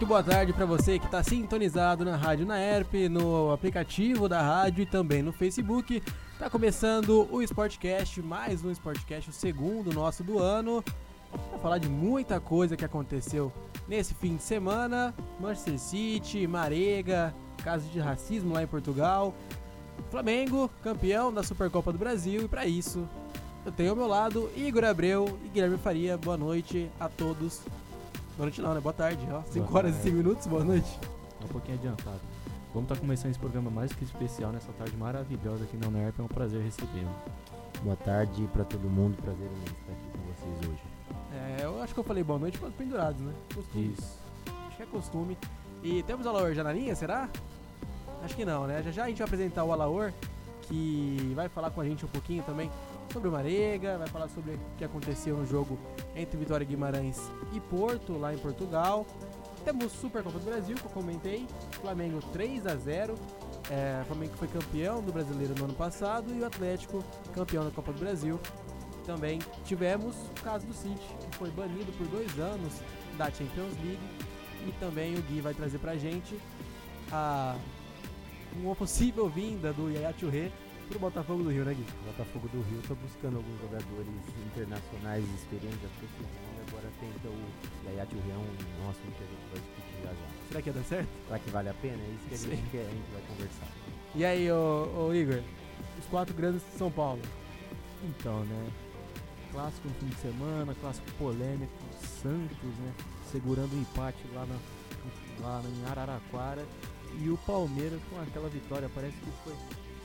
Muito boa tarde para você que está sintonizado na Rádio Naerp, no aplicativo da rádio e também no Facebook. Tá começando o Sportcast, mais um Sportcast, o segundo nosso do ano. Para falar de muita coisa que aconteceu nesse fim de semana. Manchester City, Marega, casos de racismo lá em Portugal. Flamengo, campeão da Supercopa do Brasil. E para isso, eu tenho ao meu lado Igor Abreu e Guilherme Faria. Boa noite a todos. Boa noite não, né? Boa tarde, ó. 5 horas e 5 minutos, boa noite. É um pouquinho adiantado. Vamos estar começando esse programa mais que especial nessa tarde maravilhosa aqui na UNERP. É um prazer recebê-lo. Boa tarde pra todo mundo, prazer em estar aqui com vocês hoje. É, eu acho que eu falei boa noite para os pendurados, né? Costume. Isso. Acho que é costume. E temos o Alaor já na linha, será? Acho que não, né? Já já a gente vai apresentar o Alaor, que vai falar com a gente um pouquinho também sobre o Marega, vai falar sobre o que aconteceu no jogo entre Vitória Guimarães e Porto, lá em Portugal. Temos Supercopa do Brasil, que eu comentei, Flamengo 3 a 0 é, Flamengo foi campeão do Brasileiro no ano passado e o Atlético campeão da Copa do Brasil. Também tivemos o caso do City, que foi banido por dois anos da Champions League. E também o Gui vai trazer pra gente a, uma possível vinda do Yaya Touré pro Botafogo do Rio, né Gui? O Botafogo do Rio está buscando alguns jogadores internacionais experientes da profissional e agora tenta o Yaya Churrião, nosso que a gente vai discutir já já. Será que ia dar certo? Será que vale a pena? É isso que a Sim. gente, quer, a gente vai conversar. E aí, ô, ô Igor, os quatro grandes de São Paulo. Então, né? Clássico no fim de semana, clássico polêmico, Santos, né? Segurando o empate lá, na, lá em Araraquara. E o Palmeiras com aquela vitória, parece que foi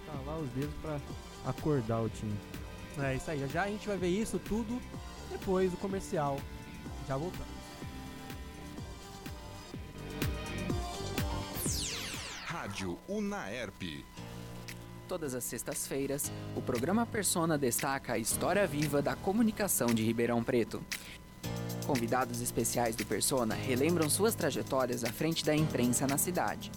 estalar os dedos pra acordar o time. É isso aí, já já a gente vai ver isso tudo depois do comercial. Já voltamos. Rádio Unaerp. Todas as sextas-feiras, o programa Persona destaca a história viva da comunicação de Ribeirão Preto. Convidados especiais do Persona relembram suas trajetórias à frente da imprensa na cidade.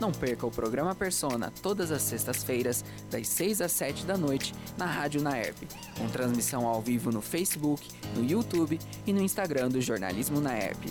Não perca o programa Persona todas as sextas-feiras, das 6 às 7 da noite, na Rádio Naerp, com transmissão ao vivo no Facebook, no YouTube e no Instagram do Jornalismo Naerp.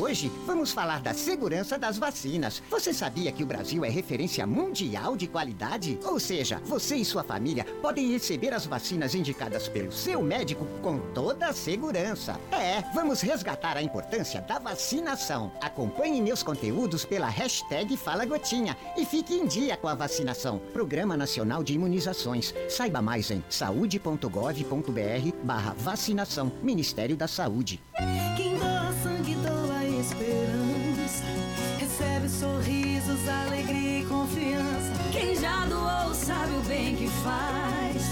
Hoje vamos falar da segurança das vacinas. Você sabia que o Brasil é referência mundial de qualidade? Ou seja, você e sua família podem receber as vacinas indicadas pelo seu médico com toda a segurança. É, vamos resgatar a importância da vacinação. Acompanhe meus conteúdos pela hashtag Fala Gotinha e fique em dia com a vacinação. Programa Nacional de Imunizações. Saiba mais em saúde.gov.br barra vacinação. Ministério da Saúde. Quem sorrisos, alegria e confiança. Quem já doou sabe o bem que faz.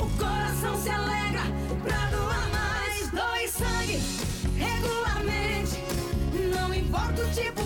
O coração se alegra pra doar mais. Doe sangue regularmente. Não importa o tipo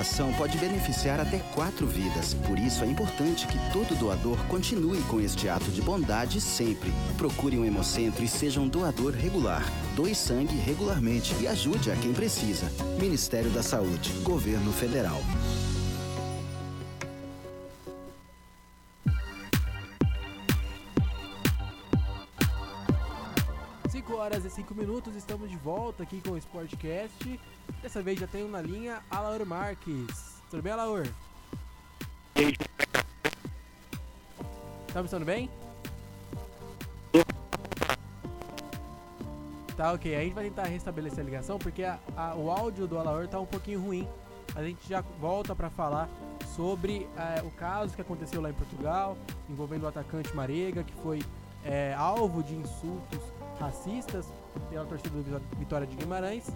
doação pode beneficiar até quatro vidas. Por isso é importante que todo doador continue com este ato de bondade sempre. Procure um hemocentro e seja um doador regular. Doe sangue regularmente e ajude a quem precisa. Ministério da Saúde, Governo Federal. Horas e 5 minutos, estamos de volta aqui com o Sportcast. Dessa vez já tenho na linha Alaor Marques. Tudo bem, Alaor? Tá me escutando bem? Tá, ok. A gente vai tentar restabelecer a ligação porque a- a- o áudio do Alaor tá um pouquinho ruim. A gente já volta pra falar sobre eh, o caso que aconteceu lá em Portugal, envolvendo o atacante Marega, que foi eh, alvo de insultos racistas pela torcida do Vitó- Vitória de Guimarães.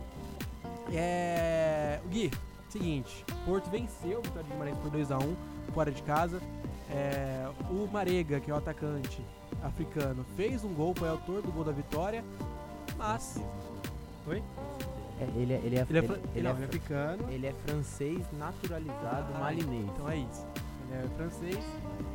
É, o Gui, seguinte, Porto venceu o Vitória de Guimarães por 2x1 fora de casa. É, o Marega, que é o atacante africano, fez um gol, foi autor do gol da vitória, mas. Oi? É, ele, é, ele, é, Ele é, ele, não, é ele é fr- africano. ele é francês naturalizado Ah, malinês. Então é isso. Ele é francês,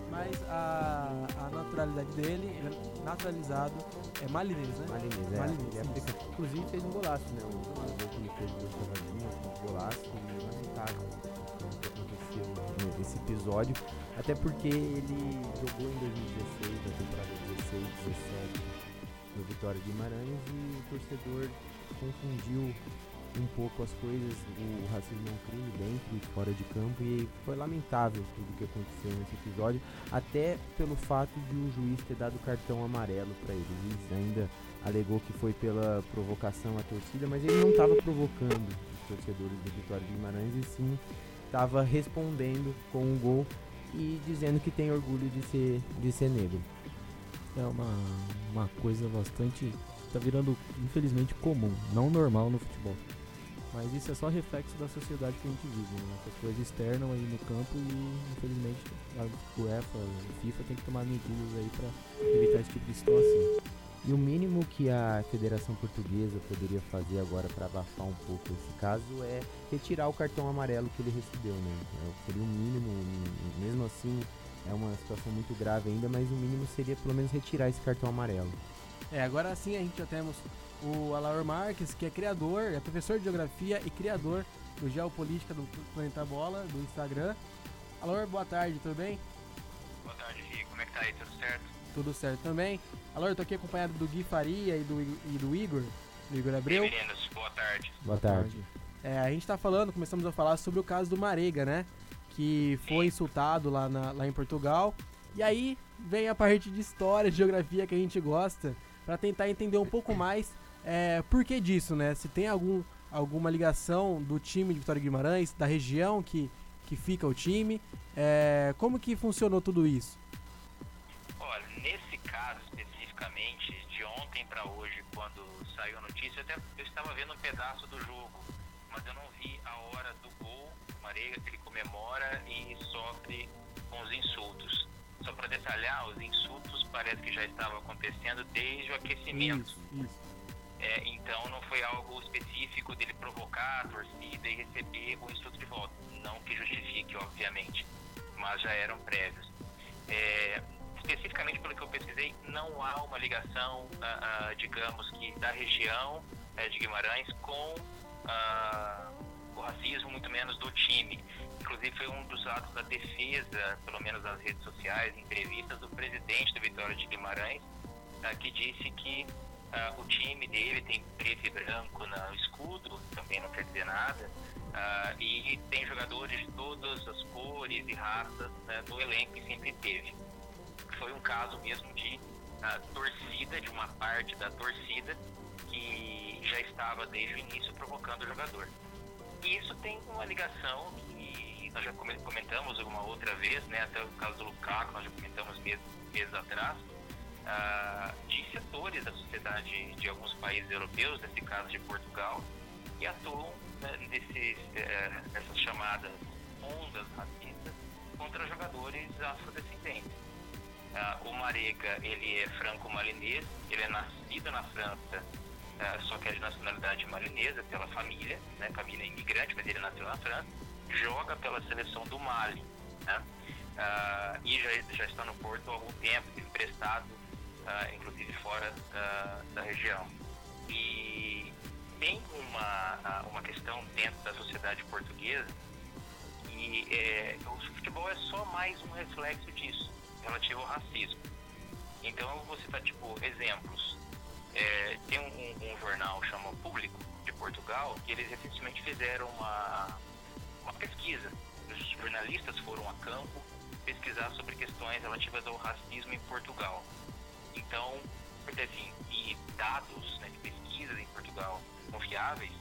mas a, a naturalidade dele, ele é naturalizado, é malinês, né? Malinês, é. Malinês, Ele é. Inclusive fez um golaço, né? O jogador que fez duas cavadinhas, um golaço e lamentável o que aconteceu nesse episódio. Até porque ele jogou em 2016, na temporada 16, 17, no Vitória de Guimarães e o torcedor confundiu um pouco as coisas, o racismo é um crime dentro e fora de campo e foi lamentável tudo que aconteceu nesse episódio, até pelo fato de o juiz ter dado cartão amarelo para ele. O juiz ainda alegou que foi pela provocação à torcida, mas ele não estava provocando os torcedores do Vitória de Guimarães e sim estava respondendo com um gol e dizendo que tem orgulho de ser, de ser negro. É uma, uma coisa bastante. tá virando, infelizmente, comum, não normal no futebol. Mas isso é só reflexo da sociedade que a gente vive, né? Essas coisas externam aí no campo e, infelizmente, a UEFA, a FIFA tem que tomar medidas aí pra evitar esse tipo de situação. E o mínimo que a Federação Portuguesa poderia fazer agora para abafar um pouco esse caso é retirar o cartão amarelo que ele recebeu, né? É, Seria o mínimo, mesmo assim é uma situação muito grave ainda, mas o mínimo seria pelo menos retirar esse cartão amarelo. É, agora sim a gente já temos o Alaor Marques, que é criador, é professor de geografia e criador do Geopolítica do Planeta Bola, do Instagram. Alaor, boa tarde, tudo bem? Boa tarde, Gui. Como é que tá aí? Tudo certo? Tudo certo também. Alaor, tô aqui acompanhado do Gui Faria e do, e do Igor, do Igor Abreu. meninos, boa tarde. Boa tarde. É, a gente tá falando, começamos a falar sobre o caso do Marega, né? Que foi insultado lá, na- lá em Portugal. E aí vem a parte de história, de geografia que a gente gosta, pra tentar entender um pouco mais é, por que disso, né? Se tem algum, alguma ligação do time de Vitória Guimarães, da região que, que fica o time. é, como que funcionou tudo isso? Olha, nesse caso especificamente, de ontem pra hoje, quando saiu a notícia, eu, até, eu estava vendo um pedaço do jogo, mas eu não vi a hora do gol, o Marega, que ele comemora e sofre com os insultos. Só para detalhar, os insultos parece que já estavam acontecendo desde o aquecimento. Isso, isso. É, então não foi algo específico dele provocar a torcida e receber o insulto de volta. Não que justifique, obviamente, mas já eram prévios. É, especificamente pelo que eu pesquisei, não há uma ligação, ah, ah, digamos que da região eh, de Guimarães com ah, o racismo, muito menos do time. Inclusive foi um dos atos da defesa, pelo menos nas redes sociais, entrevistas do presidente do Vitória de Guimarães, ah, que disse que ah, o time dele tem preto e branco no escudo, também não quer dizer nada, ah, e tem jogadores de todas as cores e raças né, no elenco que sempre teve. Foi um caso mesmo de ah, torcida, de uma parte da torcida que já estava desde o início provocando o jogador. E isso tem uma ligação que nós já come- comentamos alguma outra vez, né, até o caso do Lukaku, nós já comentamos meses, meses atrás, ah, de setores da sociedade de alguns países europeus, nesse caso de Portugal, que atuam né, nesses, eh, nessas chamadas ondas racistas contra jogadores afrodescendentes. Ah, o Marega, ele é franco-malinês, ele é nascido na França, ah, só que é de nacionalidade malinesa, pela família, né, família imigrante, mas ele nasceu na França, joga pela seleção do Mali, né, ah, e já, já está no Porto há algum tempo, emprestado, ah, inclusive fora ah, da região. E tem uma, uma questão dentro da sociedade portuguesa e é, o futebol é só mais um reflexo disso, relativo ao racismo. Então eu vou citar tipo exemplos. É, tem um, um- jornal chamado Público de Portugal que eles recentemente fizeram uma, uma pesquisa. Os jornalistas foram a campo pesquisar sobre questões relativas ao racismo em Portugal. Então, assim, e dados né, de pesquisas em Portugal confiáveis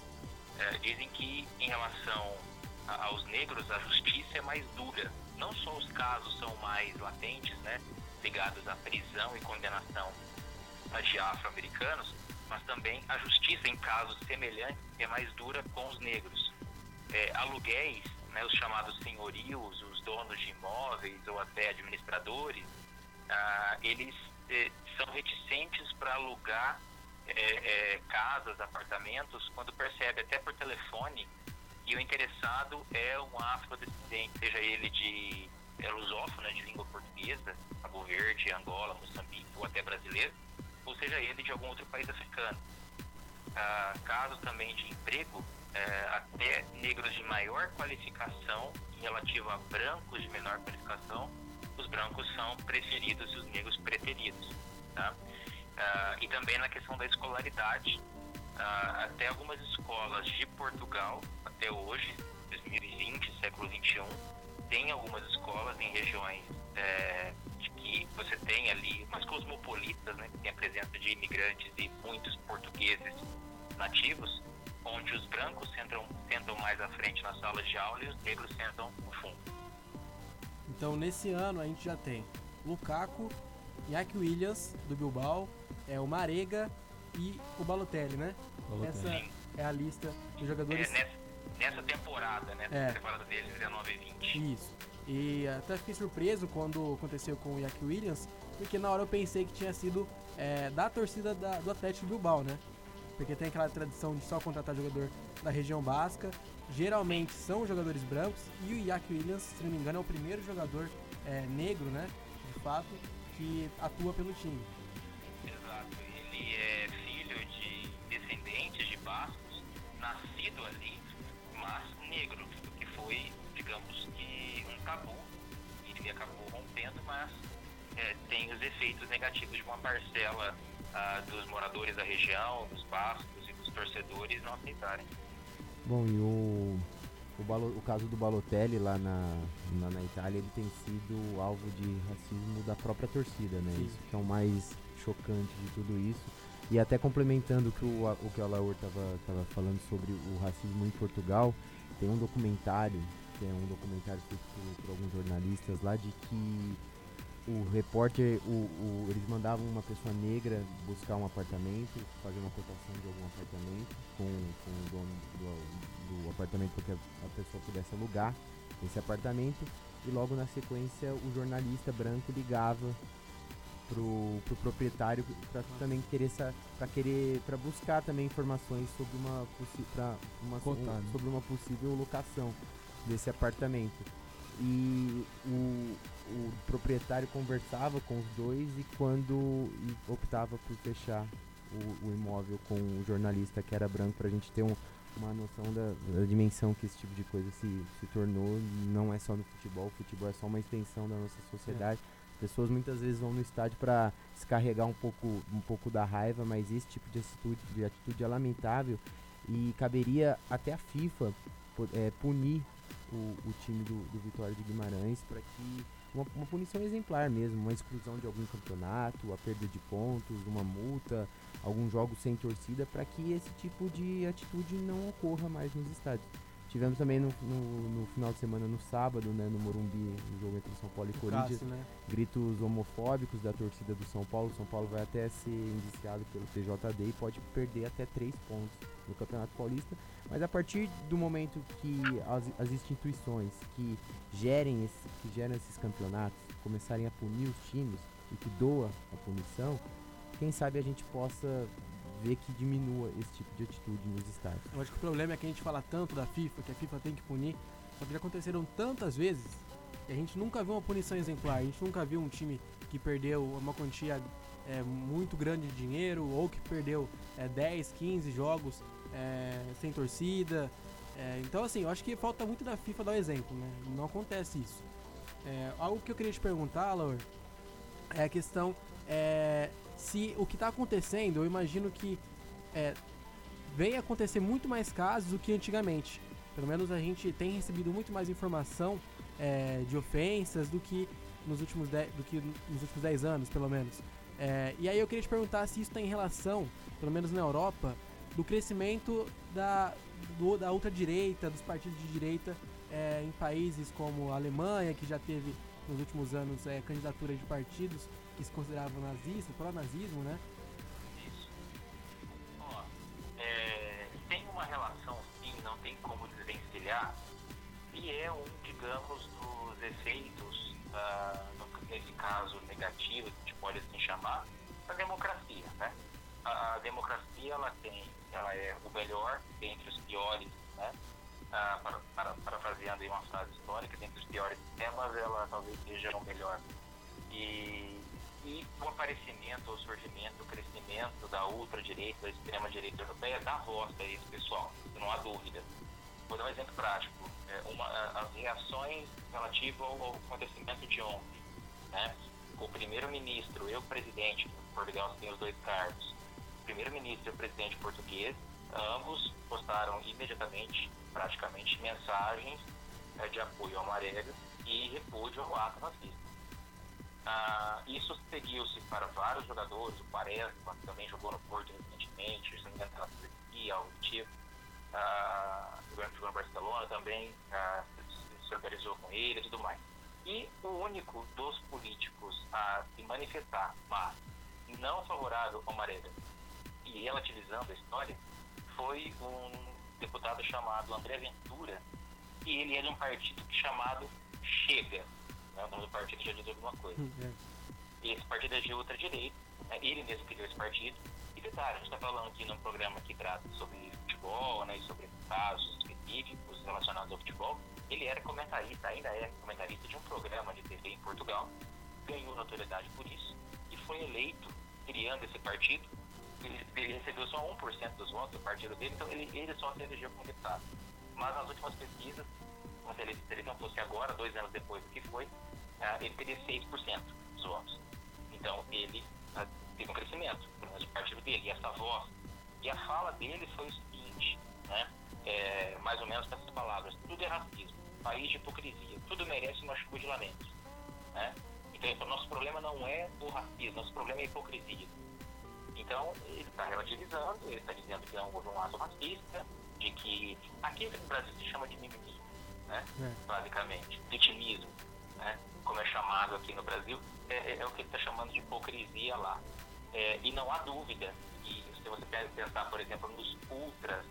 eh, dizem que em relação a- aos negros a justiça é mais dura. Não só os casos são mais latentes, né, ligados à prisão e condenação de afro-americanos, mas também a justiça em casos semelhantes é mais dura com os negros. É, aluguéis, né, os chamados senhorios, os donos de imóveis ou até administradores, ah, eles eh, são reticentes para alugar eh, eh, casas, apartamentos, quando percebe até por telefone que o interessado é um afrodescendente, seja ele de é, africano de língua portuguesa, Cabo Verde, Angola, Moçambique ou até brasileiro, ou seja ele de algum outro país africano. Ah, casos também de emprego, eh, até negros de maior qualificação em relativo a brancos de menor qualificação, os brancos são preferidos e os negros preteridos. Tá? Ah, e também na questão da escolaridade, ah, até algumas escolas de Portugal, até hoje, 2020, século 21, tem algumas escolas em regiões eh, de que você tem ali umas cosmopolitas, né, que tem a presença de imigrantes e muitos portugueses nativos, onde os brancos sentam, sentam mais à frente nas salas de aula e os negros sentam no fundo. Então nesse ano a gente já tem Lukaku, Iñaki Williams do Bilbao, é o Marega e o Balotelli, né? Balotelli. Essa é a lista dos É, jogadores. nessa, nessa temporada, né? É. temporada deles, 19 e 20. Isso. E até fiquei surpreso quando aconteceu com o Iñaki Williams, porque na hora eu pensei que tinha sido é, da torcida da- do Atlético Bilbao, né? Porque tem aquela tradição de só contratar jogador da região basca. Geralmente são jogadores brancos e o Iñaki Williams, se não me engano, é o primeiro jogador é, negro, né? De fato, que atua pelo time. Exato. Ele é filho de descendentes de bascos, nascido ali, mas negro, o que foi, digamos que, um tabu. Ele acabou rompendo, mas é, tem os efeitos negativos de uma parcela ah, dos moradores da região, dos bascos e dos torcedores não aceitarem. Bom, e o, o, Balo- o caso do Balotelli lá na, na, na Itália, ele tem sido alvo de racismo da própria torcida, né? Sim. Isso que é o mais chocante de tudo isso. E até complementando o que o, o que o Alaor estava tava falando sobre o racismo em Portugal, tem um documentário, que é um documentário feito por, por alguns jornalistas lá, de que o repórter, o, o- eles mandavam uma pessoa negra buscar um apartamento, fazer uma cotação de algum apartamento com, com o dono do, do apartamento para que a, pessoa pudesse alugar esse apartamento e logo na sequência o jornalista branco ligava pro, pro proprietário para também querer para querer para buscar também informações sobre uma pra uma, um- né? sobre uma possível locação desse apartamento e o, o proprietário conversava com os dois e quando e optava por fechar o, o imóvel com o jornalista que era branco para a gente ter um- uma noção da, da dimensão que esse tipo de coisa se, se tornou. Não é só no futebol o futebol é só uma extensão da nossa sociedade. As pessoas muitas vezes vão no estádio para descarregar um pouco um pouco da raiva mas esse tipo de atitude, de atitude é lamentável. E caberia até a FIFA é, punir o, o time do, do Vitória de Guimarães para que uma, uma punição exemplar mesmo, uma exclusão de algum campeonato, a perda de pontos, uma multa, alguns jogos sem torcida, para que esse tipo de atitude não ocorra mais nos estádios. Tivemos também no, no, no final de semana, no sábado, né, no Morumbi, no jogo entre São Paulo e O Corinthians, Cássio, né? gritos homofóbicos da torcida do São Paulo. São Paulo vai até ser indiciado pelo TJD e pode perder até três pontos no Campeonato Paulista. Mas a partir do momento que as, as instituições que gerem, esse, que geram esses campeonatos começarem a punir os times e que doa a punição, quem sabe a gente possa ver que diminua esse tipo de atitude nos estádios. Eu acho que o problema é que a gente fala tanto da FIFA, que a FIFA tem que punir, só que já aconteceram tantas vezes que a gente nunca viu uma punição exemplar. A gente nunca viu um time que perdeu uma quantia é, muito grande de dinheiro ou que perdeu é, 10, 15 jogos é, sem torcida. É, então, assim, eu acho que falta muito da FIFA dar o exemplo, né? Não acontece isso. É, algo que eu queria te perguntar, Laura, é a questão é, se o que está acontecendo, eu imagino que é, vem acontecer muito mais casos do que antigamente. Pelo menos a gente tem recebido muito mais informação é, de ofensas do que nos últimos 10, do que nos últimos 10 anos, pelo menos. E aí eu queria te perguntar se isso tem relação, pelo menos na Europa, do crescimento da, do- da ultradireita, dos partidos de direita é, em países como a Alemanha, que já teve nos últimos anos é, candidatura de partidos que se consideravam nazistas, pró-nazismo, né? Isso. É, tem uma relação sim, não tem como desvencilhar, e é um, digamos, dos efeitos, ah, nesse caso negativo, que a gente pode assim chamar, da democracia, né? A, a democracia, ela tem, ela é o melhor entre os piores, né? ah, para, para, parafraseando aí uma frase histórica, dentre os piores temas, ela talvez seja o melhor. E, e o aparecimento, o surgimento, o crescimento da ultradireita, da extrema-direita europeia dá voz a esse pessoal, não há dúvida. Vou dar um exemplo prático. É, uma, as reações relativas ao, acontecimento de ontem. Né? O primeiro-ministro e o presidente, Portugal tem os dois cargos, primeiro-ministro e o presidente português, ambos postaram imediatamente, praticamente, mensagens é, de apoio ao Marega e repúdio ao ato racista. Ah, isso seguiu-se para vários jogadores, o Quaresma, que também jogou no Porto recentemente, o Santos na Turquia, o Tico, ah, jogou no Barcelona também, ah, se organizou com ele e tudo mais. E o único dos políticos a se manifestar, mas não favorável ao Marega e relativizando a história, foi um deputado chamado André Ventura, e ele é de um partido chamado Chega. Né? O nome do partido já diz alguma coisa. E esse partido é de ultra-direita, né? ele mesmo criou esse partido. E detalhe, a gente está falando aqui num programa que trata sobre futebol, né, e sobre casos específicos relacionados ao futebol. Ele era comentarista, ainda é comentarista de um programa de TV em Portugal, ganhou notoriedade por isso e foi eleito criando esse partido ele, ele recebeu só 1% dos votos do partido dele, então ele, ele só se elegeu como deputado. Mas nas últimas pesquisas, se ele, se ele não fosse agora, dois anos depois do que foi, uh, ele teria 6% dos votos. Então ele uh, teve um crescimento, pelo menos o partido dele, e essa voz. E a fala dele foi o seguinte, né? É, mais ou menos com essas palavras, tudo é racismo, país de hipocrisia, tudo merece uma chuva de lamentos. Né? Então, nosso problema não é o racismo, nosso problema é a hipocrisia. Então, ele está relativizando, ele está dizendo que houve um ato racista, de que aquilo que no Brasil se chama de mimimi, né? É. basicamente, vitimismo, né? como é chamado aqui no Brasil, é, é o que ele está chamando de hipocrisia lá. É, e não há dúvida que se você pensar, por exemplo, nos ultras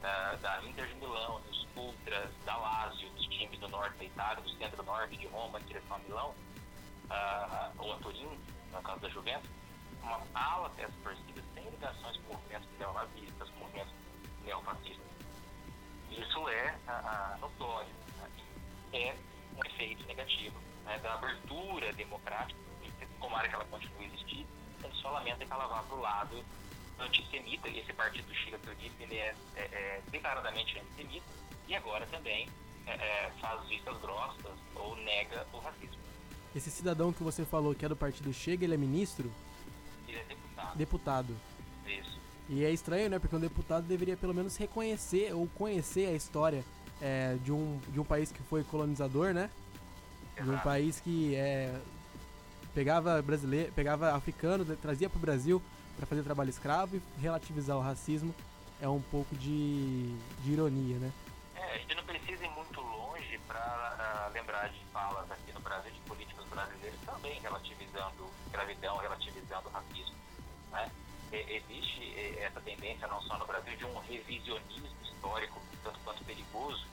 da, da Inter de Milão, nos ultras da Lazio, dos times do norte da Itália, do centro-norte de Roma, em direção a Milão, uh, ou a Turim, no caso da Juventus, uma ala dessas torcidas tem ligações com movimentos neonazistas, com movimentos neofascistas. Isso é a, a notório, né? é um efeito negativo né, da abertura democrática, tomara que ela continue a existir, ele só lamenta que ela vá para o lado antissemita, e esse partido Chile que eu disse, ele é, é, é declaradamente antissemita, e agora também é, é, faz vistas grossas ou nega o racismo. Esse cidadão que você falou que é do partido Chega, ele é ministro? Ele é deputado. Deputado. Isso. E é estranho, né? Porque um deputado deveria pelo menos reconhecer ou conhecer a história é, de, um, de um país que foi colonizador, né? Exato. De um país que é, pegava brasileiro, pegava africano, trazia para o Brasil para fazer trabalho escravo e relativizar o racismo é um pouco de, de ironia, né? É, a gente não precisa ir muito longe para ah, lembrar de falas aqui no Brasil de políticos brasileiros também relativizando escravidão, relativizando o racismo. Né? E, existe essa tendência, não só no Brasil, de um revisionismo histórico, tanto quanto perigoso,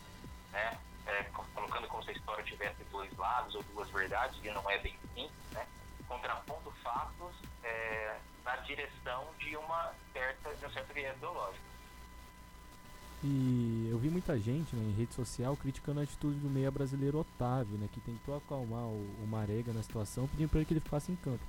né? É, colocando como se a história tivesse dois lados ou duas verdades, e não é bem assim, né? contrapondo fatos é, na direção de, uma certa, de um certo viés ideológico. E vi muita gente né, em rede social criticando a atitude do meia brasileiro Otávio, né, que tentou acalmar o, o Marega na situação, pedindo para ele que ele ficasse em campo.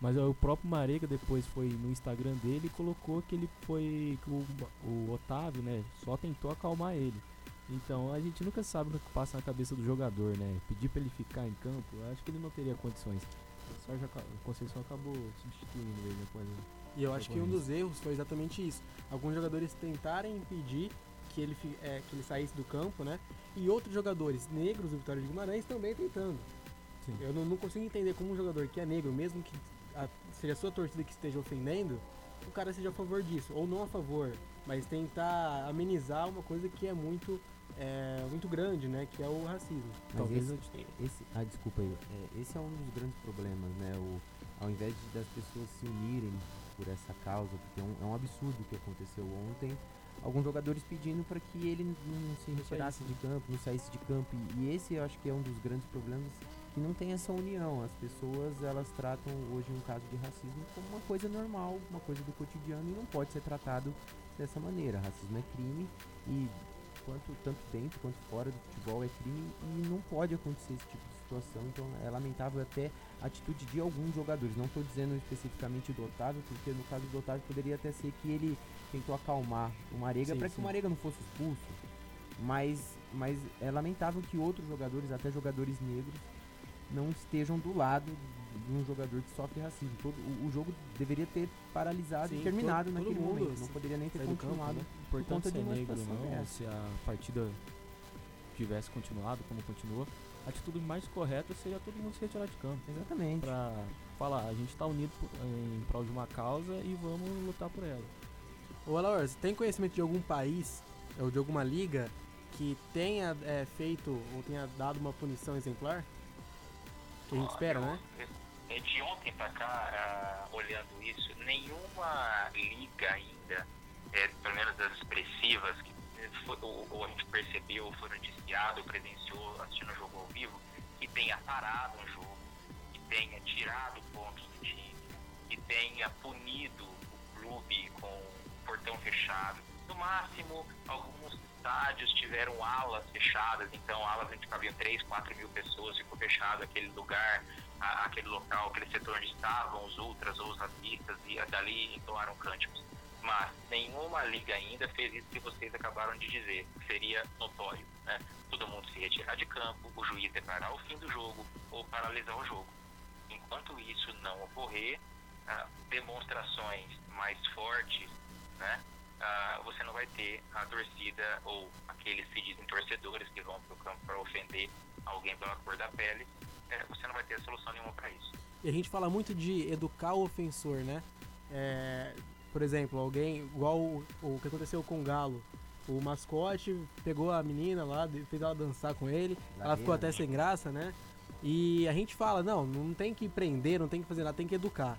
Mas ó, o próprio Marega depois foi no Instagram dele e colocou que ele foi. que o, o Otávio né, só tentou acalmar ele. Então a gente nunca sabe o que passa na cabeça do jogador, né? Pedir para ele ficar em campo, acho que ele não teria condições. O Conceição acabou substituindo ele depois. Né? E eu acho que um dos erros foi exatamente isso. Alguns jogadores tentarem impedir que ele, é, que ele saísse do campo, né? E outros jogadores negros do Vitória de Guimarães também tentando. Sim. Eu não, não, consigo entender como um jogador que é negro, mesmo que a, seja a sua torcida que esteja ofendendo, o cara seja a favor disso. Ou não a favor, mas tentar amenizar uma coisa que é muito é, muito grande, né? Que é o racismo. Mas Talvez esse, esse, ah, desculpa aí. É, esse é um dos grandes problemas, né? O, ao invés de, das pessoas se unirem por essa causa, porque é um, é um absurdo o que aconteceu ontem, alguns jogadores pedindo para que ele não se retirasse de campo, não saísse de campo. E, e esse eu acho que é um dos grandes problemas que não tem essa união. As pessoas elas tratam hoje um caso de racismo como uma coisa normal, uma coisa do cotidiano e não pode ser tratado dessa maneira. Racismo é crime e quanto tanto dentro quanto fora do futebol é crime e não pode acontecer esse tipo de situação. Então é lamentável até a atitude de alguns jogadores. Não estou dizendo especificamente do Otávio, porque no caso do Otávio poderia até ser que ele tentou acalmar o Marega para que o Marega não fosse expulso. Mas, mas é lamentável que outros jogadores, até jogadores negros, não estejam do lado de um jogador que sofre racismo. Todo, o, o jogo deveria ter paralisado Sim, e terminado todo- todo naquele mundo momento. Não poderia nem ter Sair do campo, continuado. né? por conta de uma negro não, dessa. se a partida tivesse continuado como continuou, a atitude mais correta seria todo mundo se retirar de campo. Exatamente. Pra falar, a gente tá unido em prol de uma causa e vamos lutar por ela. Ô, Alaor, você tem conhecimento de algum país ou de alguma liga que tenha é, feito ou tenha dado uma punição exemplar? Que a gente espera, né? É, De ontem pra cá, ah, olhando isso, nenhuma liga ainda, é, pelo menos das expressivas, que foi- ou, ou a gente percebeu, foi noticiado, presenciou assistindo o jogo ao vivo, que tenha parado um jogo, que tenha tirado pontos do time, que tenha punido o clube com portão fechado. No máximo, alguns estádios tiveram alas fechadas, então alas onde cabiam 3, 4 mil pessoas, ficou fechado aquele lugar, a- aquele local, aquele setor onde estavam os ultras ou os racistas e dali entoaram cânticos. Mas nenhuma liga ainda fez isso que vocês acabaram de dizer, que seria notório. Né? Todo mundo se retirar de campo, o juiz declarar o fim do jogo ou paralisar o jogo. Enquanto isso não ocorrer, ah, demonstrações mais fortes, né? ah, você não vai ter a torcida ou aqueles se dizem torcedores que vão para o campo para ofender alguém pela cor da pele, eh, você não vai ter solução nenhuma para isso. E a gente fala muito de educar o ofensor, né? É, por exemplo, alguém, igual o, o que aconteceu com o Galo. O mascote pegou a menina lá, fez ela dançar com ele, ela ficou até sem graça, né? E a gente fala, não, não tem que prender, não tem que fazer nada, tem que educar.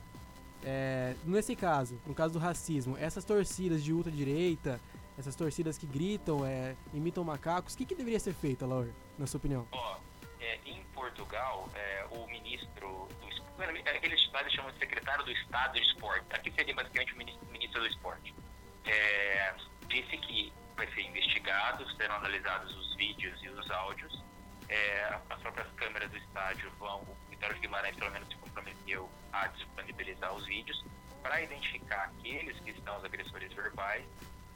É, nesse caso, no caso do racismo, essas torcidas de ultradireita, essas torcidas que gritam, é, imitam macacos, o que, que deveria ser feito, Laura, na sua opinião? Ó, é, em Portugal, é, o ministro do es- bueno, é, lá eles chamam de secretário do Estado de Esporte. Aqui seria basicamente o ministro, ministro do Esporte. É, disse que vai ser investigado, serão analisados os vídeos e os áudios. As próprias câmeras do estádio vão, Vitório Guimarães pelo menos se comprometeu a disponibilizar os vídeos para identificar aqueles que estão os agressores verbais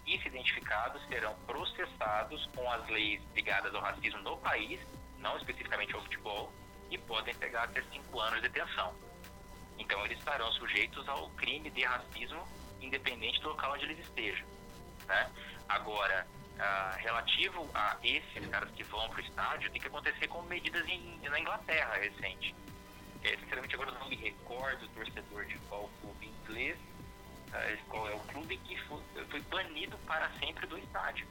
e, se identificados, serão processados com as leis ligadas ao racismo no país, não especificamente ao futebol, e podem pegar até cinco anos de detenção. Então, eles estarão sujeitos ao crime de racismo, independente do local onde eles estejam. Né? Agora, ah, relativo a esses caras que vão para o estádio, tem que acontecer com medidas em, na Inglaterra recente. É, sinceramente, agora não me recordo torcedor de qual clube inglês, ah, qual é o clube que foi, foi banido para sempre do estádio.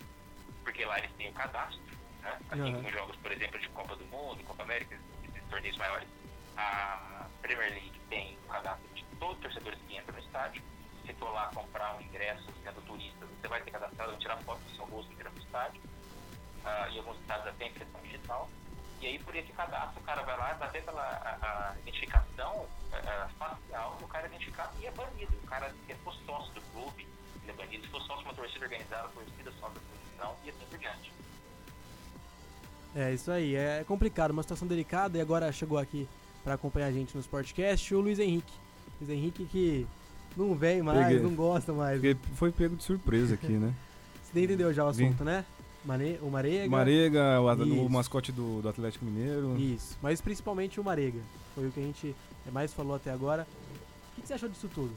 Porque lá eles têm o cadastro, né? assim Aham. como jogos, por exemplo, de Copa do Mundo, Copa América, esses torneios maiores. A Premier League tem o cadastro de todos os torcedores que entram no estádio. Se for lá comprar um ingresso sendo turista, você vai ter cadastrado, tirar foto do seu rosto entrando no estádio. Ah, em alguns estados até impressão digital. E aí, por esse cadastro, o cara vai lá, bater pela a, a identificação ah, facial, o cara é identificado e é banido. O cara, se for sócio do clube, ele é banido. Se for sócio de uma torcida organizada, torcida sócio da posição e assim por diante. É isso aí, é complicado, uma situação delicada e agora chegou aqui pra acompanhar a gente no Sportcast o Luiz Henrique. Luiz Henrique que não vem mais, Peguei. não gosta mais. Porque foi pego de surpresa aqui, né? Você nem entendeu já o Vim. assunto, né? Mane o Marega. Marega, o, o mascote do, do Atlético Mineiro. Isso, mas principalmente o Marega. Foi o que a gente mais falou até agora. O que, que você achou disso tudo?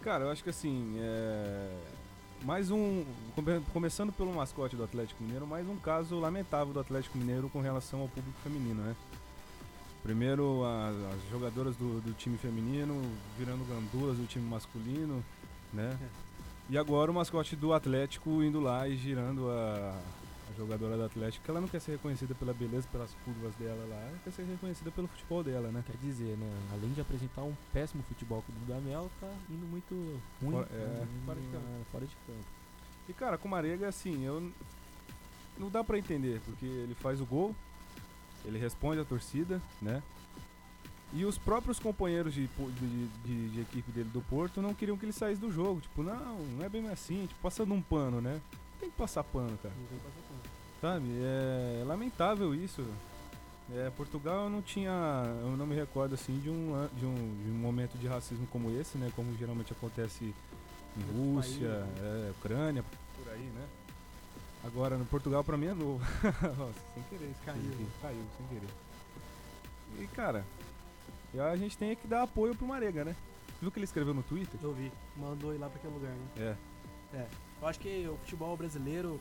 Cara, eu acho que assim, é... mais um. come- Começando pelo mascote do Atlético Mineiro, mais um caso lamentável do Atlético Mineiro com relação ao público feminino, né? Primeiro a- as jogadoras do, do time feminino virando gandulas do time masculino, né? E agora o mascote do Atlético indo lá e girando a, a jogadora do Atlético, que ela não quer ser reconhecida pela beleza, pelas curvas dela lá, ela quer ser reconhecida pelo futebol dela, né? Quer dizer, né? Além de apresentar um péssimo futebol com o Dudamel, tá indo muito ruim Fora- é, hum, fora de campo. ah, fora de campo. E cara, com o Marega, assim, eu. Não dá pra entender, porque ele faz o gol, ele responde à torcida, né? E os próprios companheiros de, de, de- de equipe dele do Porto não queriam que ele saísse do jogo. Tipo, não, não é bem assim, tipo, passando um pano, né? tem que passar pano, cara. Não tem que passar pano. Sabe? É lamentável isso. É, Portugal não tinha. Eu não me recordo assim de um, de um, de um momento de racismo como esse, né? Como geralmente acontece em Rússia, países, é, Ucrânia, por aí, né? Agora no Portugal pra mim é novo. Nossa, sem querer isso Caiu. Caiu, sem querer. E cara, e a gente tem que dar apoio pro Marega, né? Viu o que ele escreveu no Twitter? Eu vi. Mandou ir lá pra aquele lugar, né? É. Eu acho que o futebol brasileiro.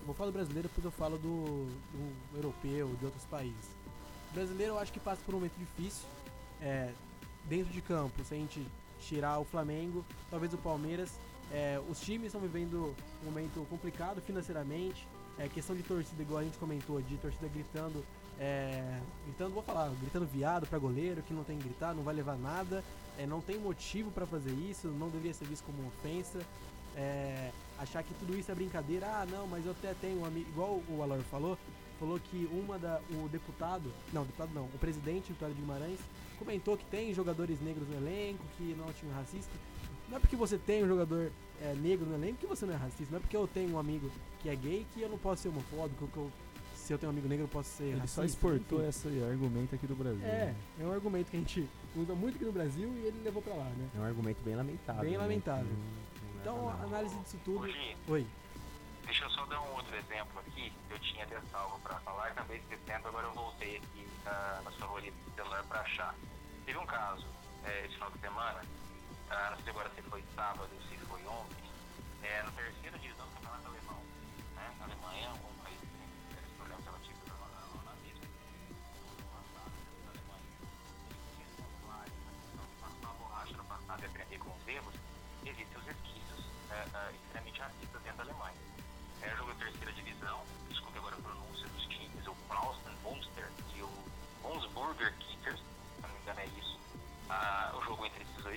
Eu vou falar do brasileiro porque eu falo do, do europeu, de outros países. O brasileiro eu acho que passa por um momento difícil. É, dentro de campo, se a gente tirar o Flamengo, talvez o Palmeiras. é, os times estão vivendo um momento complicado financeiramente. É, questão de torcida, igual a gente comentou, de torcida gritando. É, gritando, vou falar, gritando viado pra goleiro, que não tem que gritar, não vai levar nada. é, não tem motivo pra fazer isso, não deveria ser visto como ofensa. É, achar que tudo isso é brincadeira. Ah, não, mas eu até tenho um amigo. Igual o Alor falou, falou que uma da. O deputado. Não, deputado não, o presidente Vitório de Guimarães comentou que tem jogadores negros no elenco, que não é um time racista. Não é porque você tem um jogador é, negro no elenco que você não é racista. Não é porque eu tenho um amigo que é gay que eu não posso ser homofóbico, que eu, se eu tenho um amigo negro eu posso ser Ele racista. só exportou enfim. esse argumento aqui do Brasil. É, né? é um argumento que a gente usa muito aqui no Brasil e ele levou pra lá, né? É um argumento bem lamentável. Bem né, lamentável. leva Então, a análise disso tudo. Oi. Deixa eu só dar um outro exemplo aqui. Eu tinha até salvo pra falar, acabei esquecendo, agora eu voltei aqui ah, nos favoritos do celular pra achar. Teve um caso eh, esse final de semana, ah, não sei agora se foi sábado ou se foi ontem, eh, no terceiro divisão do campeonato alemão. Né? A Alemanha, um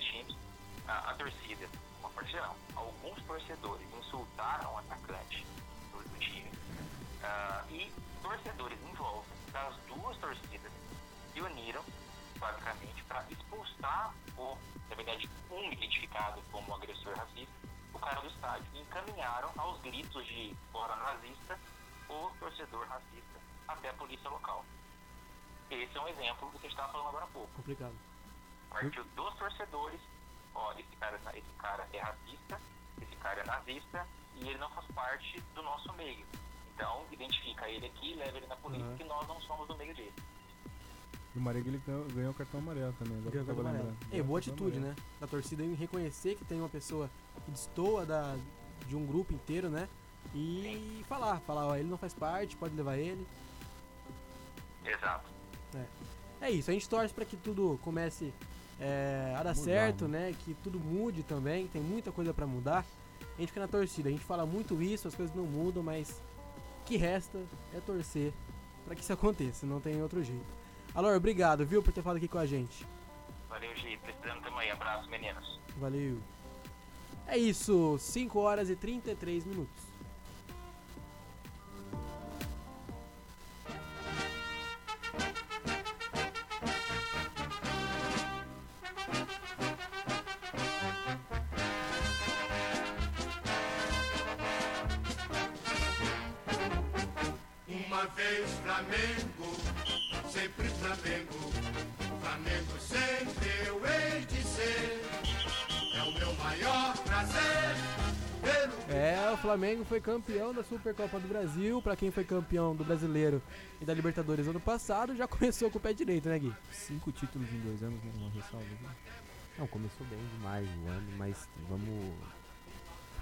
dois times, ah, a torcida, uma parte geral, alguns torcedores insultaram o atacante do, do time ah, e torcedores em volta das duas torcidas se uniram basicamente para expulsar o, na verdade, um identificado como agressor racista, o cara do estádio, e encaminharam aos gritos de fora nazista o torcedor racista até a polícia local. Esse é um exemplo do que a estava falando agora há pouco. Complicado. Partiu dos torcedores, ó, esse cara, esse cara é racista, esse cara é nazista e ele não faz parte do nosso meio. Então, identifica ele aqui, leva ele na polícia, Aham. que nós não somos do meio dele. E o Marega ele ganhou, ganhou o cartão amarelo também. Agora Ganhou cartão amarelo. É, boa atitude, amarelo. né? Da torcida em reconhecer que tem uma pessoa que destoa da, de um grupo inteiro, né? E falar, falar, ó, ele não faz parte, pode levar ele. Exato. É isso, a gente torce pra que tudo comece é, a dar Mudar, certo, né? Que tudo mude também, tem muita coisa pra mudar. A gente fica na torcida, a gente fala muito isso, as coisas não mudam, mas o que resta é torcer pra que isso aconteça, não tem outro jeito. Alor, obrigado, viu, por ter falado aqui com a gente. Valeu, Gi. Precisando também. Abraço, meninos. Valeu. É isso, 5 horas e 33 minutos. Flamengo, sempre Flamengo. Flamengo sempre eu hei de ser. É o meu maior prazer. Pelo É, o Flamengo foi campeão da Supercopa do Brasil. Pra quem foi campeão do Brasileiro e da Libertadores ano passado, já começou com o pé direito, né, Gui? Cinco títulos em dois anos, né? uma ressalva. Não, começou bem demais o ano, mas vamos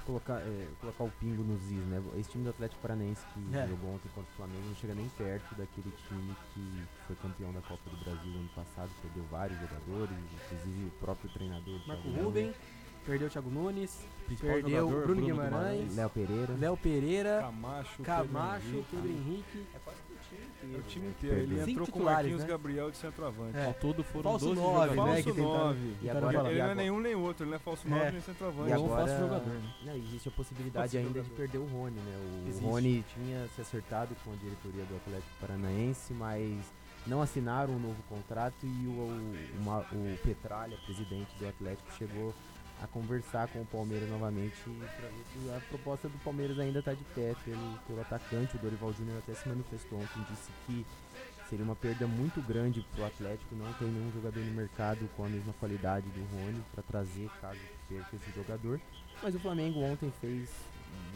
colocar, é, colocar o pingo nos is, né? Esse time do Atlético Paranaense que É. jogou ontem contra o Flamengo não chega nem perto daquele time que foi campeão da Copa do Brasil ano passado, perdeu vários jogadores, inclusive o próprio treinador. Marco Ruben, perdeu o Thiago Nunes, Principal perdeu jogador, Bruno Bruno Guimarães, Nunes, Léo Pereira. Léo Pereira, Camacho, Camacho, Pedro Pedro Henrique. É o time inteiro. Ele entrou com o Marquinhos né? Gabriel de centroavante. É. Ao todo foram Falso 12 nove, jogadores. né, Falso que tentaram- 9. E tentaram agora- falar. Ele não é agora- nenhum nem outro, ele não é falso É. 9 nem centroavante. E Ou um agora falso jogador, né? não, existe a possibilidade Falso ainda de jogador. perder o Rony, né? O Existe. Rony tinha se acertado com a diretoria do Atlético Paranaense, mas não assinaram um novo contrato e o, o, uma- o Petralha, presidente do Atlético, chegou a conversar com o Palmeiras novamente para ver se a proposta do Palmeiras ainda está de pé pelo, pelo atacante. O Dorival Júnior até se manifestou ontem, disse que seria uma perda muito grande para o Atlético não ter nenhum jogador no mercado com a mesma qualidade do Rony para trazer caso perca esse jogador. Mas o Flamengo ontem fez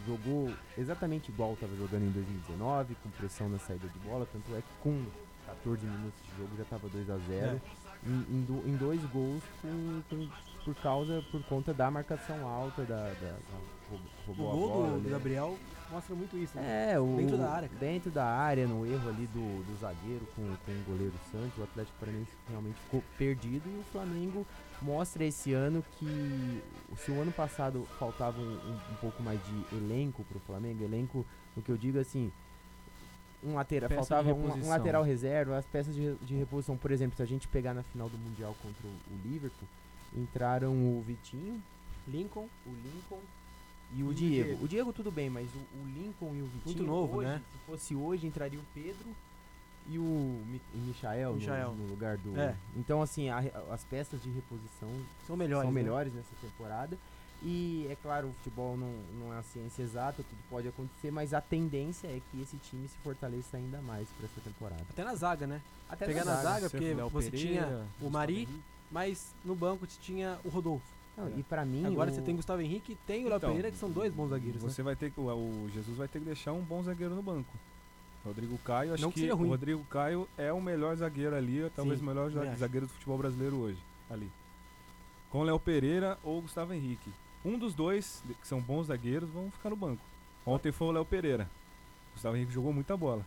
jogou exatamente igual estava jogando em 2019, com pressão na saída de bola, tanto é que com 14 minutos de jogo já estava 2 a 0 em, em, do- em dois gols com- com- por causa, por conta da marcação alta, da, da, da roubou- O gol bola do, Gabriel mostra muito isso. né? É, o, Dentro da área, cara. Dentro da área, no erro ali do, do zagueiro com, com o goleiro Santos, o Atlético Paranaense realmente ficou perdido e o Flamengo mostra esse ano que se o ano passado faltava um, um- um pouco mais de elenco pro Flamengo, elenco, o que eu digo assim, um lateral, Peça faltava um, um lateral reserva, as peças de, de reposição, por exemplo, se a gente pegar na final do Mundial contra o, o Liverpool, entraram o Vitinho, Lincoln, o Lincoln e o E o Diego. Diego. O Diego tudo bem, mas o, o Lincoln e o Vitinho Muito novo, hoje, né? se fosse hoje, entraria o Pedro e o Mi e Michael, no- Michael. No, lugar do... É. Então, assim, a as peças de reposição São melhores, são né? melhores nessa temporada. E, é claro, o futebol não, não é uma ciência exata, tudo pode acontecer, mas a tendência é que esse time se fortaleça ainda mais para essa temporada. Até na zaga, né? Até Pegar na na zaga, zaga, você porque você Pereira, tinha o Mari. Mas no banco tinha o Rodolfo. Não, e pra mim, Agora o- você tem Gustavo Henrique e tem o Léo Então, Pereira, que são dois bons zagueiros. né? Você vai ter que. O, o Jesus vai ter que deixar um bom zagueiro no banco. Rodrigo Caio, acho Não que que, o ruim. Rodrigo Caio é o melhor zagueiro ali, talvez Sim, o melhor acho. zagueiro do futebol brasileiro hoje. Ali. Com Léo Pereira ou Gustavo Henrique. Um dos dois, que são bons zagueiros, vão ficar no banco. Ontem foi o Léo Pereira. Gustavo Henrique jogou muita bola.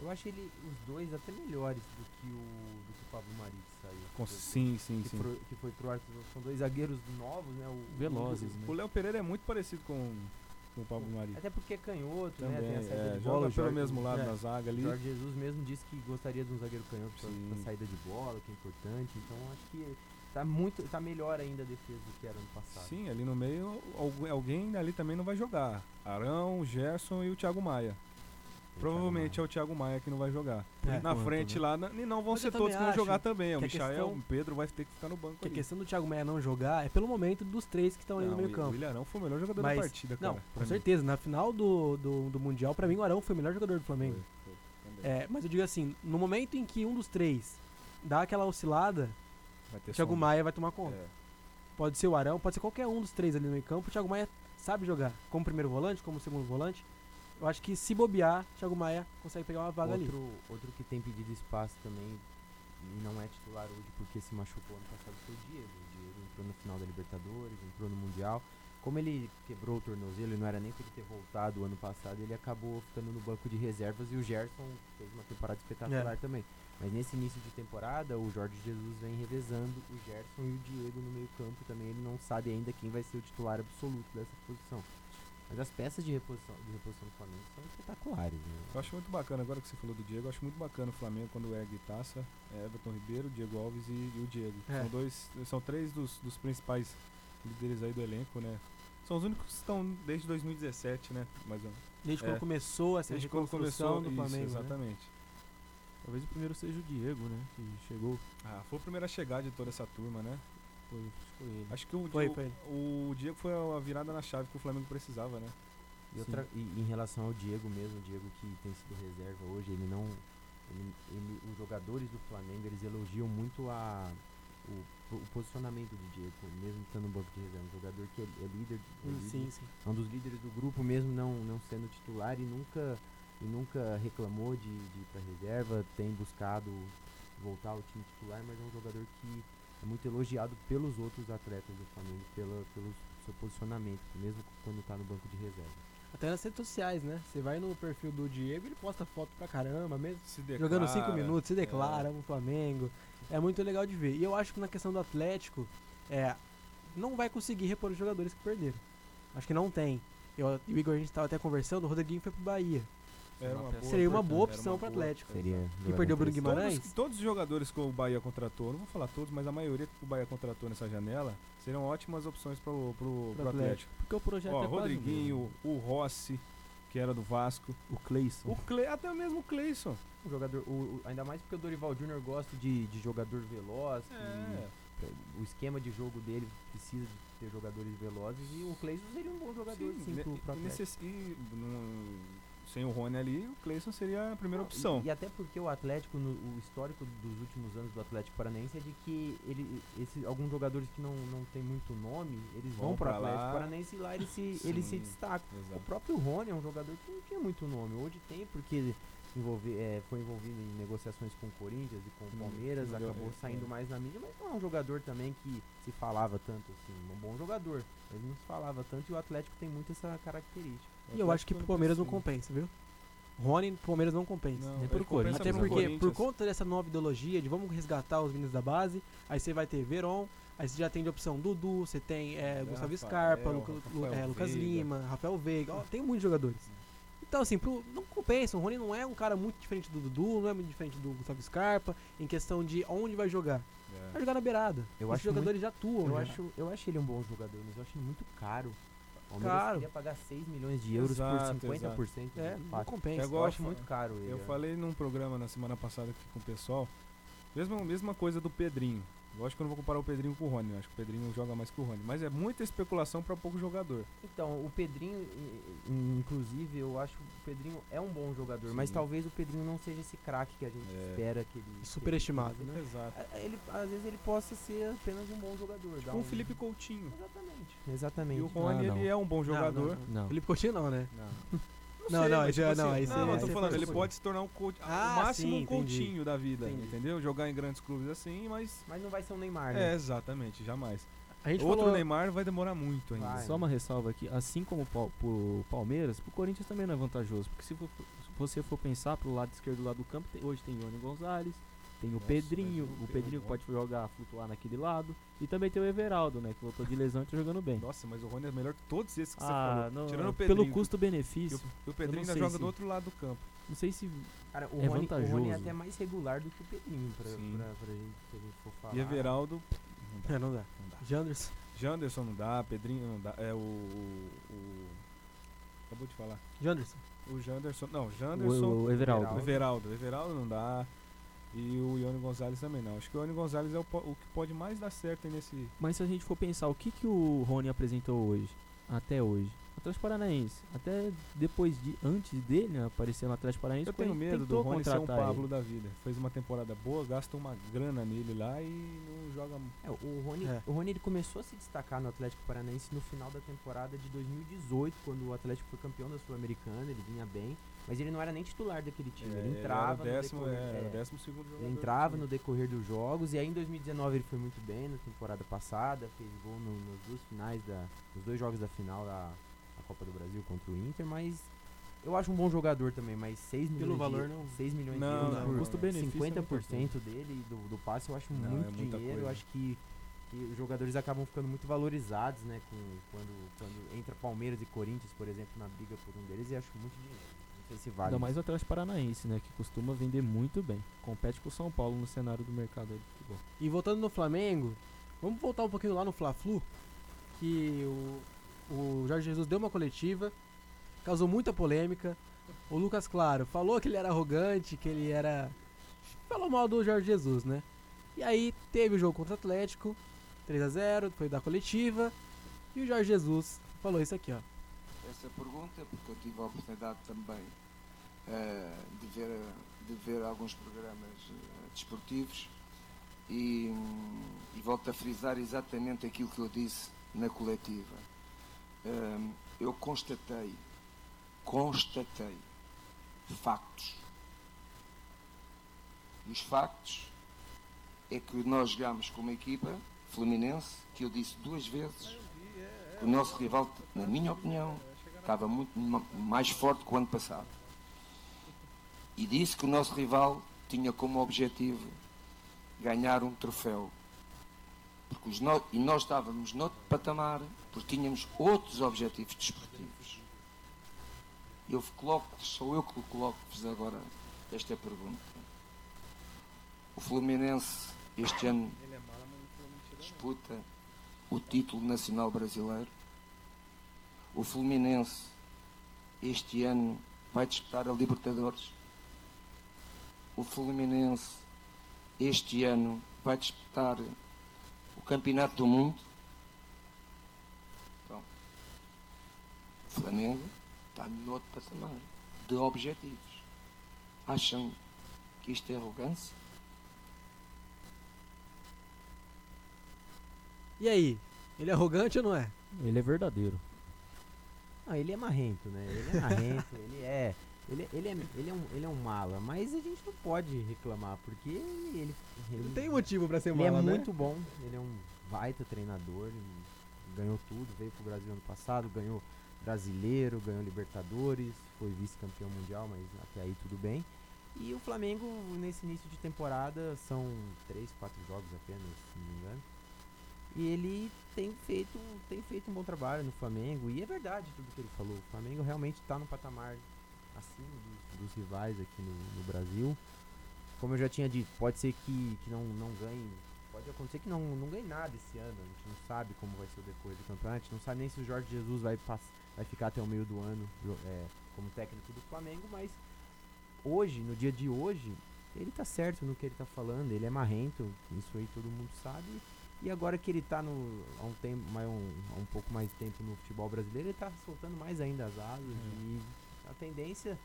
Eu acho ele, os dois até melhores do que o, do que o Pablo Mari que saiu. Com- sim, sim, que sim. Pro, que foi pro Arsenal. São dois zagueiros novos, né? O, Velozes, o- né? O Léo Pereira é muito parecido com, com o Pablo Mari. Até porque é canhoto, né? Também, Tem a saída é, de joga bola. o pelo mesmo lado é, da zaga ali. Jorge Jesus mesmo disse que gostaria de um zagueiro canhoto pra, Sim. pra saída de bola, que é importante. Então acho que tá muito. tá melhor ainda a defesa do que era no passado. Sim, ali no meio algu- alguém ali também não vai jogar. Arão, Gerson e o Thiago Maia. Provavelmente é o Thiago Maia que não vai jogar. É. Na Enquanto, frente né? lá, na- e não vão Mas ser todos que vão jogar também. O Michael, questão- o Pedro vai ter que ficar no banco Que a questão do Thiago Maia não jogar é pelo momento dos três que estão ali no meio campo. o Willian Arão foi o melhor jogador Mas- da partida, cara. Não, com mim. certeza. Na final do, do, do Mundial, pra mim, o Arão foi o melhor jogador do Flamengo. É, mas eu digo assim, no momento em que um dos três dá aquela oscilada, Vai ter o Thiago sombra. Maia vai tomar conta. É. Pode ser o Arão, pode ser qualquer um dos três ali no meio campo. O Thiago Maia sabe jogar como primeiro volante, como segundo volante. Eu acho que se bobear, Thiago Maia consegue pegar uma vaga ali. outro, outro que tem pedido espaço também e não é titular hoje porque se machucou ano passado foi o Diego. O Diego entrou no final da Libertadores, entrou no Mundial. Como ele quebrou o tornozelo e não era nem pra ele ter voltado o ano passado, ele acabou ficando no banco de reservas e o Gerson fez uma temporada espetacular É. também. Mas nesse início de temporada, o Jorge Jesus vem revezando o Gerson e o Diego no meio campo também. Ele não sabe ainda quem vai ser o titular absoluto dessa posição. Mas as peças de reposição, de reposição do Flamengo são espetaculares. Né? Eu acho muito bacana, agora que você falou do Diego, eu acho muito bacana o Flamengo quando ergue taça, é Everton Ribeiro, Diego Alves e, e o Diego. É. São dois, são três dos, dos principais líderes aí do elenco, né? São os únicos que estão desde 2017, né? Mais ou menos. Desde É. quando começou essa Desde quando reconstrução começou do isso, Flamengo. né? exatamente. Talvez o primeiro seja o Diego, né? Que chegou. Ah, foi o primeiro a chegar de toda essa turma, né? Foi, acho que foi ele. Acho que o, Foi, o, foi ele. o Diego foi a virada na chave que o Flamengo precisava, né? E, outra, e em relação ao Diego mesmo, o Diego que tem sido reserva hoje, ele não. Ele, ele- os jogadores do Flamengo eles elogiam muito a, o, o posicionamento do Diego, mesmo estando no banco de reserva. Um jogador que é, é líder, é, Hum, líder, Sim, sim. é um dos líderes do grupo, mesmo não, não sendo titular e nunca, e nunca reclamou de, de ir para reserva, tem buscado voltar ao time titular, mas é um jogador que muito elogiado pelos outros atletas do Flamengo, pela, pelo seu posicionamento, mesmo quando está no banco de reserva. Até nas redes sociais, né? Você vai no perfil do Diego, ele posta foto pra caramba, mesmo Se jogando 5 declara, minutos, se é. declara, no Flamengo. É muito legal de ver. E eu acho que na questão do Atlético, é, não vai conseguir repor os jogadores que perderam. Acho que não tem. Eu, e o Igor, a gente tava até conversando, o Rodriguinho foi pro Bahia. Era uma boa Seria uma boa opção pro boa- Atlético. Seria E perdeu o Bruno Guimarães? Todos, todos os jogadores que o Bahia contratou, não vou falar todos, mas a maioria que o Bahia contratou nessa janela seriam ótimas opções pro, pro, pro Atlético. Porque o projeto Ó, é quase o Rodriguinho, o Rossi, que era do Vasco. O Cleison. O Cle, até mesmo o Cleison. Um jogador, o, o- ainda mais porque o Dorival Júnior gosta de, de jogador veloz, É. o esquema de jogo dele precisa de ter jogadores velozes e o Cleison seria um bom jogador sim, ne- pro, e pro Atlético. necess- e sem o Rony ali, o Cleison seria a primeira Não, opção. E, e até porque o Atlético, no- o histórico dos últimos anos do Atlético Paranaense é de que ele, esse, alguns jogadores que não, não tem muito nome, eles vão, Vão para o pra lá. Atlético Paranaense e lá eles se, eles se destacam. O próprio Rony é um jogador que não tinha muito nome. Hoje tem porque envolve, é, foi envolvido em negociações com o Corinthians e com o Palmeiras, acabou é, saindo é. mais na mídia, mas não é um jogador também que se falava tanto assim. Um bom jogador, mas não se falava tanto e o Atlético tem muito essa característica. E eu acho que pro Palmeiras não compensa, viu? Rony pro Palmeiras não compensa. Não, Nem pro Corinthians, Até porque, por conta dessa nova ideologia de vamos resgatar os meninos da base, aí você vai ter Veron, aí você já tem de opção Dudu, você tem é, Gustavo Rafael, Scarpa, Luca- Lu- Rafael é, Lucas Veiga. Lima, Rafael Veiga, ó, tem muitos jogadores. Então, assim, pro, não compensa. O Rony não é um cara muito diferente do Dudu, não é muito diferente do Gustavo Scarpa, em questão de onde vai jogar. É. Vai jogar na beirada. Eu acho jogadores já atuam. Eu já. acho, eu acho ele um bom jogador, mas eu acho ele muito caro. O Palmeiras Caro. queria pagar 6 milhões de euros Exato, por 50%. É, do não compensa. É Eu igual acho eu muito caro ele. Eu ó. falei num programa na semana passada aqui com o pessoal, mesma, mesma coisa do Pedrinho. Lógico que eu não vou comparar o Pedrinho com o Rony, eu acho que o Pedrinho joga mais que o Rony. Mas é muita especulação pra pouco jogador. Então, o Pedrinho, inclusive, eu acho que o Pedrinho é um bom jogador, mas Sim. talvez o Pedrinho não seja esse craque que a gente É. espera que ele. que Superestimado, ele- né? Exato. a- Ele, às vezes ele possa ser apenas um bom jogador. dá Com o um- Felipe Coutinho. Exatamente. Exatamente. E o Rony, Ah, não. ele é um bom Não, jogador. não, Não. Felipe Coutinho não, né? Não. Não, sei, não, já- tipo não, assim, aí você- não, eu tô você falando, ele pode se tornar um coach, Ah, o máximo sim, um coachinho da vida, Entendi. entendeu? Jogar em grandes clubes assim, mas. Mas não vai ser o Neymar, É, né? exatamente, jamais. A gente Outro falou... Neymar vai demorar muito ainda. Vai. Só uma ressalva aqui, assim como pro Palmeiras, pro Corinthians também não é vantajoso, porque se, for- se você for pensar pro lado esquerdo lá do campo, tem- hoje tem Ione Gonzalez, tem o Nossa, Pedrinho, mas o o Pedrinho Pedro- pode jogar, flutuar naquele lado, e também tem o Everaldo, né, que voltou de lesão e tá jogando bem. Nossa, mas o Rony é melhor que todos esses que você Ah, falou. não, Tirando o pelo Pedrinho. E custo-benefício, o, e o Pedrinho ainda joga se- do outro lado do campo. não sei se Cara, o, É Rony, o Rony é vantajoso. até mais regular do que o Pedrinho, pra, Sim. pra, pra gente, se a gente for falar. E Everaldo. Não dá. É, não dá. Não dá. Janderson. Janderson não dá, Pedrinho não dá. É o. o, o- acabou de falar. Janderson. O Janderson. Não, Janderson. o, o Everaldo. O Everaldo. O Everaldo não dá. E o Ione Gonzalez também não. Acho que o Ione Gonzalez é o, o que pode mais dar certo nesse. Mas se a gente for pensar, o que, que o Rony apresentou hoje, até hoje? Atlético Paranaense, até depois de, antes dele né, aparecer no Atlético Paranaense, Eu tenho medo do Rony ser um contratar ele. Pablo da vida. Fez uma temporada boa, gasta uma grana nele lá e não joga. É, o Rony, É. o Rony ele começou a se destacar no Atlético Paranaense no final da temporada de 2018, quando o Atlético foi campeão da Sul-Americana, ele vinha bem, mas ele não era nem titular daquele time, É, ele entrava era o décimo, no decorrer, é, era o é, décimo segundo jogador. entrava no decorrer dos jogos e aí em 2019 ele foi muito bem na temporada passada, fez gol no- nas duas finais da, nos dois jogos da final da Copa do Brasil contra o Inter, mas eu acho um bom jogador também, mas 6 milhões Pelo de, valor, não. 6 milhões Não, de euros não, por não. Custo-benefício é muita 50% dele do, do passe eu acho Não, muito é dinheiro. Eu acho que, que os jogadores acabam ficando muito valorizados, né? Com, quando, quando entra Palmeiras e Corinthians, por exemplo, na briga por um deles, e acho muito dinheiro. Não sei se vale. Ainda mais o Atlético Paranaense, né, que costuma vender muito bem. Compete com o São Paulo no cenário do mercado aí de futebol. E voltando no Flamengo, vamos voltar um pouquinho lá no Fla-Flu, que o, o Jorge Jesus deu uma coletiva, causou muita polêmica. O Lucas Claro falou que ele era arrogante, que ele era. Falou mal do Jorge Jesus, né? E aí teve o jogo contra o Atlético, 3 a 0 foi da coletiva, e o Jorge Jesus falou isso aqui, ó. essa pergunta, porque eu tive a oportunidade também eh, de, ver, de ver alguns programas eh, desportivos e, e volto a frisar exatamente aquilo que eu disse na coletiva. Eh, eu constatei, constatei factos. E os factos é que nós jogámos com uma equipa, Fluminense, que eu disse duas vezes que o nosso rival, na minha opinião, estava muito ma- mais forte que o ano passado. E disse que o nosso rival tinha como objetivo ganhar um troféu. Porque os no- E nós estávamos noutro patamar porque tínhamos outros objetivos desportivos. Eu coloco, sou eu que coloco-vos agora esta pergunta. O Fluminense este ano disputa o título nacional brasileiro. O Fluminense este ano vai disputar a Libertadores. O Fluminense este ano vai disputar campeonato do mundo. Bom, o Flamengo está no outro patamar de objetivos. Acham que isto é arrogância? E aí? Ele é arrogante ou não é? Ele é verdadeiro. Ah, ele é marrento, né? Ele é marrento, ele é. Ele, ele, é, ele, é um, ele é um mala, mas a gente não pode reclamar, porque ele. ele Não tem motivo pra ser Ele é mala, né? muito bom, ele é um baita treinador, ele ganhou tudo, veio pro Brasil ano passado, ganhou brasileiro, ganhou Libertadores, foi vice-campeão mundial, mas até aí tudo bem. E o Flamengo, nesse início de temporada, são três, quatro jogos apenas, se não me engano. E ele tem feito, tem feito um bom trabalho no Flamengo, e é verdade tudo que ele falou. O Flamengo realmente está no patamar acima dos, dos rivais aqui no, no Brasil. Como eu já tinha dito, pode ser que, que não, não ganhe. Pode acontecer que não, não ganhe nada esse ano. A gente não sabe como vai ser o decorrer do campeonato. A gente não sabe nem se o Jorge Jesus vai, pass, vai ficar até o meio do ano é, como técnico do Flamengo, mas hoje, no dia de hoje, ele tá certo no que ele tá falando, ele é marrento, isso aí todo mundo sabe. E agora que ele tá no, há um tempo, mais um, há um pouco mais de tempo no futebol brasileiro, ele tá soltando mais ainda as asas e a tendência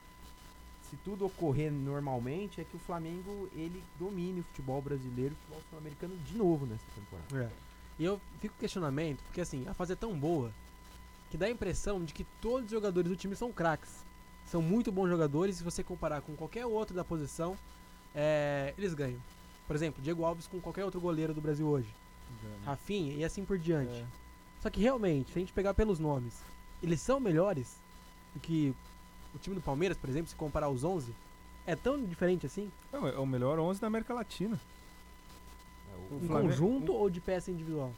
se tudo ocorrer normalmente é que o Flamengo ele domine o futebol brasileiro, o futebol sul-americano de novo nessa temporada. É. E eu fico questionamento, porque assim, a fase é tão boa que dá a impressão de que todos os jogadores do time são craques. São muito bons jogadores, se você comparar com qualquer outro da posição, é, eles ganham. Por exemplo, Diego Alves com qualquer outro goleiro do Brasil hoje. Rafinha e assim por diante. É. Só que realmente, se a gente pegar pelos nomes, eles são melhores do que o time do Palmeiras, por exemplo, se comparar os 11, é tão diferente assim? É o- é o melhor 11 da América Latina. É, Em Flamengo- conjunto ou de peça individual?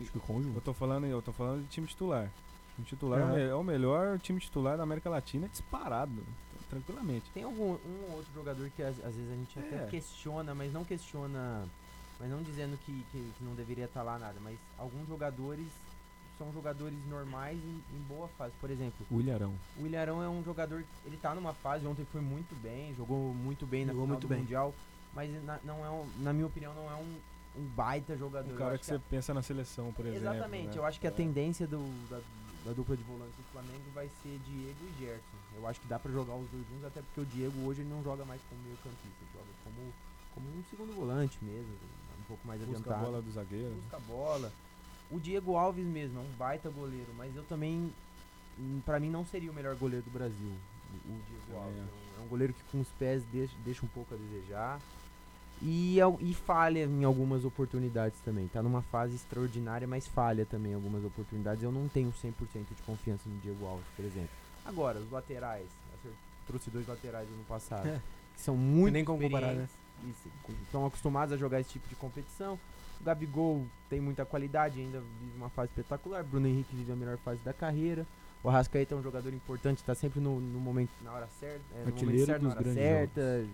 Acho que conjunto. Eu tô falando, eu tô falando de time titular. O time titular é o me- é o melhor time titular da América Latina disparado, tranquilamente. Tem algum um ou outro jogador que às, às vezes a gente até É. questiona, mas não questiona, mas não dizendo que, que, que não deveria estar lá nada, mas alguns jogadores são jogadores normais em, em boa fase. Por exemplo, O Ilharão. o Ilharão é um jogador, ele tá numa fase, ontem foi muito bem, jogou muito bem na Jogou final muito do bem. Mundial, mas na, não é um, na minha opinião não é um, um baita jogador. Um cara acho que você pensa na seleção, por exemplo. Exatamente, né? eu acho que a É. tendência do, da, da dupla de volantes do Flamengo vai ser Diego e Gerson. Eu acho que dá pra jogar os dois juntos, até porque o Diego hoje ele não joga mais como meio campista, ele joga como, como um segundo volante mesmo, um pouco mais Busca a adiantado. bola do zagueiro. Busca a bola. O Diego Alves mesmo é um baita goleiro, mas eu também, pra mim não seria o melhor goleiro do Brasil, o, Diego Alves. É um, é um goleiro que com os pés deixa, deixa um pouco a desejar. E, e falha em algumas oportunidades também. Tá numa fase extraordinária, mas falha também em algumas oportunidades. Eu não tenho 100% de confiança no Diego Alves, por exemplo. Agora, os laterais. acer- Trouxe dois laterais ano passado. É. que são muito nem como comparar, né? com- estão acostumados a jogar esse tipo de competição. O Gabigol tem muita qualidade, ainda vive uma fase espetacular. Bruno Henrique vive a melhor fase da carreira. O Arrascaeta é um jogador importante, está sempre no, no momento, na hora certa, é, no momento certo, na hora certa,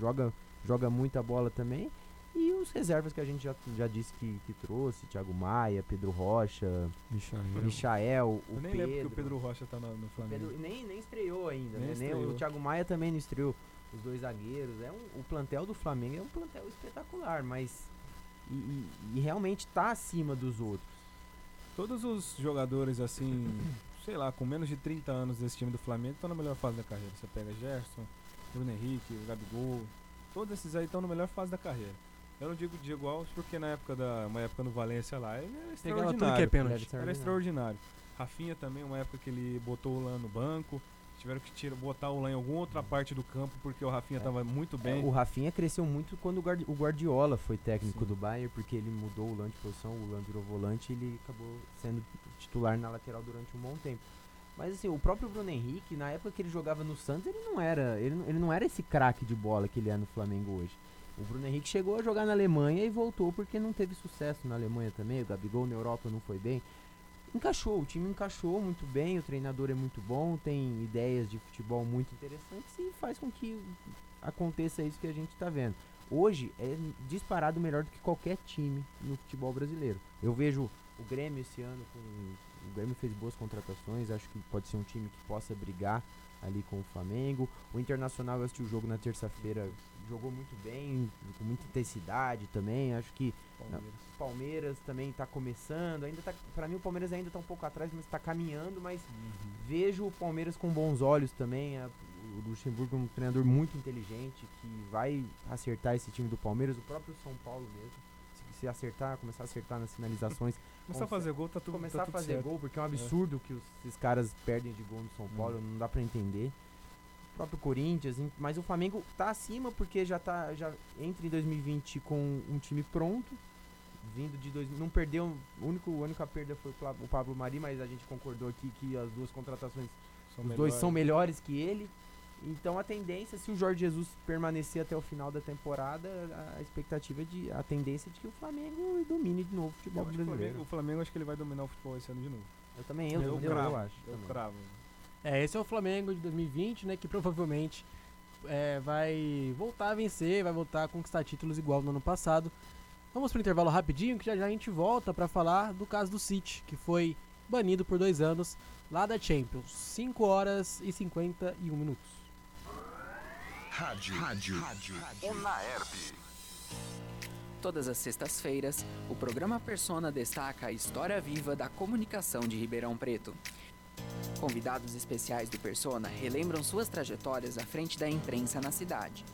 joga, joga muita bola também. E os reservas que a gente já, já disse que, que trouxe, Thiago Maia, Pedro Rocha, Michael. Michael, o Eu nem Pedro. lembro que o Pedro Rocha tá no, no Flamengo. Pedro nem, nem estreou ainda, Nem né? Nem estreou. o Thiago Maia também não estreou. Os dois zagueiros. É um, o plantel do Flamengo é um plantel espetacular, mas. E, e- e realmente tá acima dos outros. Todos os jogadores, assim, sei lá, com menos de 30 anos desse time do Flamengo estão na melhor fase da carreira. Você pega Gerson, Bruno Henrique, o Gabigol, todos esses aí estão na melhor fase da carreira. Eu não digo Diego Alves porque na época da uma época no Valência lá, ele era Pegava tudo que é extraordinário. pênalti. Era extraordinário. Rafinha também, uma época que ele botou o Lan no banco. Tiveram que tirar, botar o Lan em alguma outra parte do campo porque o Rafinha É. tava muito bem. É, o Rafinha cresceu muito quando o Guardi- o Guardiola foi técnico do Bayern, porque ele mudou o Lan de posição, o Lan virou volante e ele acabou sendo titular na lateral durante um bom tempo. Mas assim, o próprio Bruno Henrique, na época que ele jogava no Santos, ele não era, ele, ele não era esse craque de bola que ele é no Flamengo hoje. O Bruno Henrique chegou a jogar na Alemanha e voltou porque não teve sucesso na Alemanha também. O Gabigol na Europa não foi bem. Encaixou, o time encaixou muito bem, o treinador é muito bom, tem ideias de futebol muito interessantes e faz com que aconteça isso que a gente está vendo. Hoje é disparado melhor do que qualquer time no futebol brasileiro. Eu vejo o Grêmio esse ano com o Grêmio fez boas contratações, acho que pode ser um time que possa brigar ali com o Flamengo. O Internacional eu assisti o jogo na terça-feira, jogou muito bem, com muita intensidade também. Acho que Palmeiras. o Palmeiras também está começando, ainda tá, para mim o Palmeiras ainda está um pouco atrás, mas está caminhando, mas vejo o Palmeiras com bons olhos também. a- o Luxemburgo é um treinador muito inteligente que vai acertar esse time do Palmeiras, o próprio São Paulo mesmo. Se, se acertar, começar a acertar nas finalizações, Começar a fazer gol, tá tudo começar tá a tudo fazer certo. gol, porque é um absurdo que os, esses caras perdem de gol no São Paulo, não dá pra entender. O próprio Corinthians, mas o Flamengo tá acima porque já tá já entra em 2020 com um time pronto, vindo de dois, não perdeu, o único a única perda foi o Pablo Mari, mas a gente concordou aqui que as duas contratações São os dois melhores. são melhores que ele. Então a tendência, se o Jorge Jesus permanecer até o final da temporada, a expectativa é de a tendência é de que o Flamengo domine de novo o Eu futebol que o brasileiro. Flamengo, o Flamengo acho que ele vai dominar o futebol esse ano de novo. Eu também, eu, eu, eu, eu cravo, acho. Eu também. cravo. É, esse é o Flamengo de 2020, né? Que provavelmente é, vai voltar a vencer, vai voltar a conquistar títulos igual no ano passado. Vamos pro intervalo rapidinho, que já já a gente volta pra falar do caso do City, que foi banido por dois anos lá da Champions. 5 horas e 51 minutos. Rádio. Rádio. Rádio. Unaerp. Todas as sextas-feiras, o programa Persona destaca a história viva da comunicação de Ribeirão Preto. Convidados especiais do Persona relembram suas trajetórias à frente da imprensa na cidade.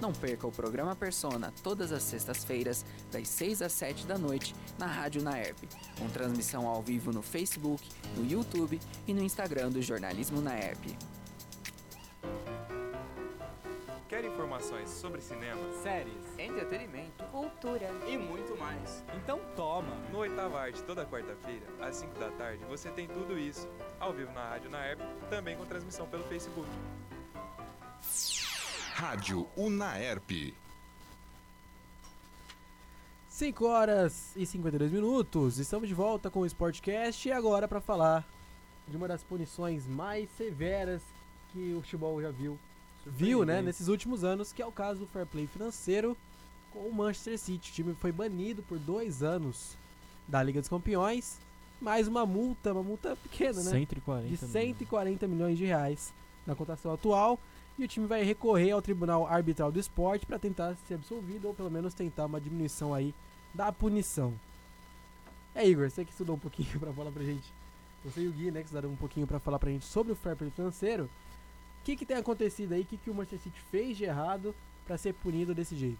Não perca o programa Persona todas as sextas-feiras, das 6 às 7 da noite, na Rádio Naerp, com transmissão ao vivo no Facebook, no YouTube e no Instagram do Jornalismo Naerp. Quer informações sobre cinema? Séries, entretenimento, cultura e muito mais. Então toma! No Oitava Arte, toda quarta-feira, às 5 da tarde, você tem tudo isso, ao vivo na Rádio Naerp, também com transmissão pelo Facebook. Rádio Unaerp. 5 horas e 52 minutos. Estamos de volta com o Sportcast e agora para falar de uma das punições mais severas que o futebol já viu. Viu, né, nesses últimos anos, que é o caso do fair play financeiro com o Manchester City. O time foi banido por dois anos da Liga dos Campeões, mais uma multa, uma multa pequena, né? 140 de milhões. 140 milhões de reais na cotação atual. E o time vai recorrer ao Tribunal Arbitral do Esporte para tentar ser absolvido ou pelo menos tentar uma diminuição aí da punição. É, Igor, você que estudou um pouquinho para falar pra gente. Você e o Gui, né, que estudaram um pouquinho para falar pra gente sobre o fair play financeiro. O que, que tem acontecido aí? O que, que o Manchester City fez de errado para ser punido desse jeito?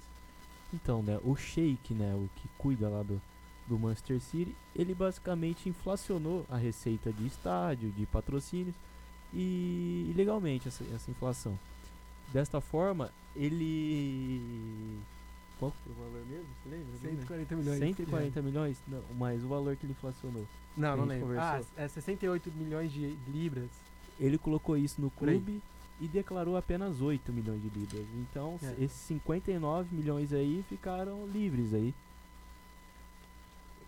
Então, né, o Sheik, né, o que cuida lá do, do Manchester City, ele basicamente inflacionou a receita de estádio, de patrocínios e ilegalmente essa, essa inflação. Desta forma, ele qual foi o valor mesmo? Você lembra? Eu não lembro. 140 milhões. 140 milhões? Não, mas o valor que ele inflacionou. Não, não lembro. Ah, conversou. é 68 milhões de libras. Ele colocou isso no clube e declarou apenas 8 milhões de libras. Então, É. esses 59 milhões aí ficaram livres aí.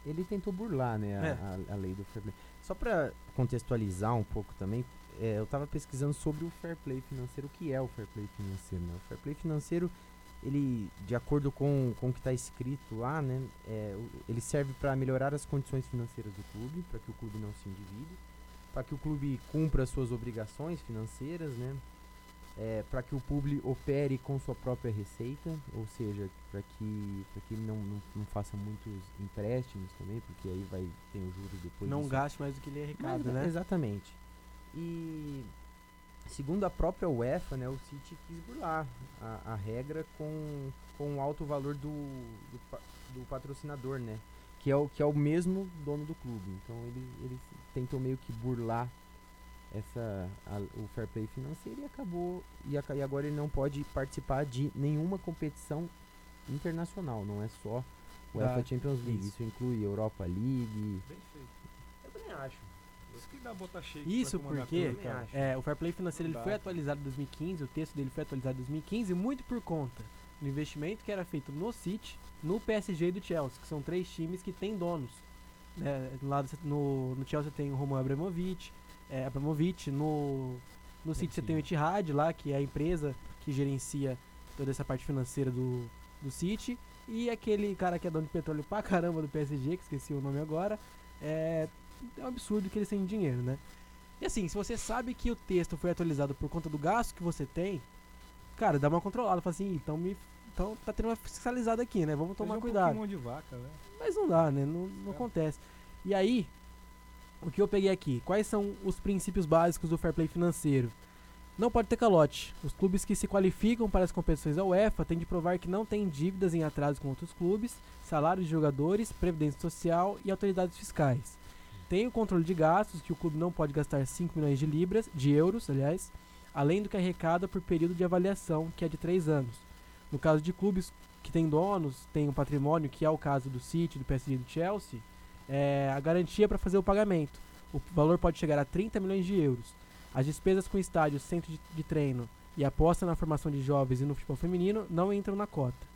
Ele tentou burlar, né, a, É. a- a lei do fair play. Só para contextualizar um pouco também, é, eu estava pesquisando sobre o fair play financeiro, o que é o fair play financeiro, né? O fair play financeiro, ele, de acordo com, com o que está escrito lá, né, é, ele serve para melhorar as condições financeiras do clube, para que o clube não se endivide, para que o clube cumpra suas obrigações financeiras, né, é, para que o clube opere com sua própria receita, ou seja, para que, pra que ele não, não, não faça muitos empréstimos também, porque aí vai ter o juros depois. não disso. gaste mais do que ele arrecada, Mas, né? Exatamente. E segundo a própria UEFA, né, o City quis burlar a, a regra com, com o alto valor do, do, do patrocinador, né? Que é, o, que é o mesmo dono do clube. Então ele, ele tentou meio que burlar essa, a- o fair play financeiro e acabou. E, aca- e agora ele não pode participar de nenhuma competição internacional, não é só o Ah, UEFA Champions League. isso. Isso inclui Europa League. Bem feito. Eu também acho. Isso que dá botar shake Isso porque tudo, é, o Fair Play financeiro ele foi atualizado em 2015, o texto dele foi atualizado em 2015, muito por conta do investimento que era feito no City, no PSG e do Chelsea, que são três times que têm donos. Né, lá no, no Chelsea tem o Roman Abramovich, é, Abramovich no, no City você tem o Etihad lá, que é a empresa que gerencia toda essa parte financeira do, do City, e aquele cara que é dono de petróleo pra caramba do PSG, que esqueci o nome agora, é, é um absurdo que eles têm dinheiro, né? E assim, se você sabe que o texto foi atualizado por conta do gasto que você tem, cara, dá uma controlada, fala assim, então me. Então tá tendo uma fiscalizada aqui, né? Vamos tomar Seja cuidado. de vaca, né? Mas não dá, né? Não, não acontece. E aí, o que eu peguei aqui? Quais são os princípios básicos do fair play financeiro? Não pode ter calote. Os clubes que se qualificam para as competições da UEFA têm de provar que não têm dívidas em atraso com outros clubes, salários de jogadores, previdência social e autoridades fiscais. Tem o controle de gastos, que o clube não pode gastar 5 milhões de libras, de euros, aliás, além do que arrecada por período de avaliação, que é de 3 anos. No caso de clubes que têm donos, têm um patrimônio, que é o caso do City, do PSG e do Chelsea, é a garantia para fazer o pagamento. O valor pode chegar a 30 milhões de euros. As despesas com estádio, centro de, de treino e aposta na formação de jovens e no futebol feminino não entram na cota.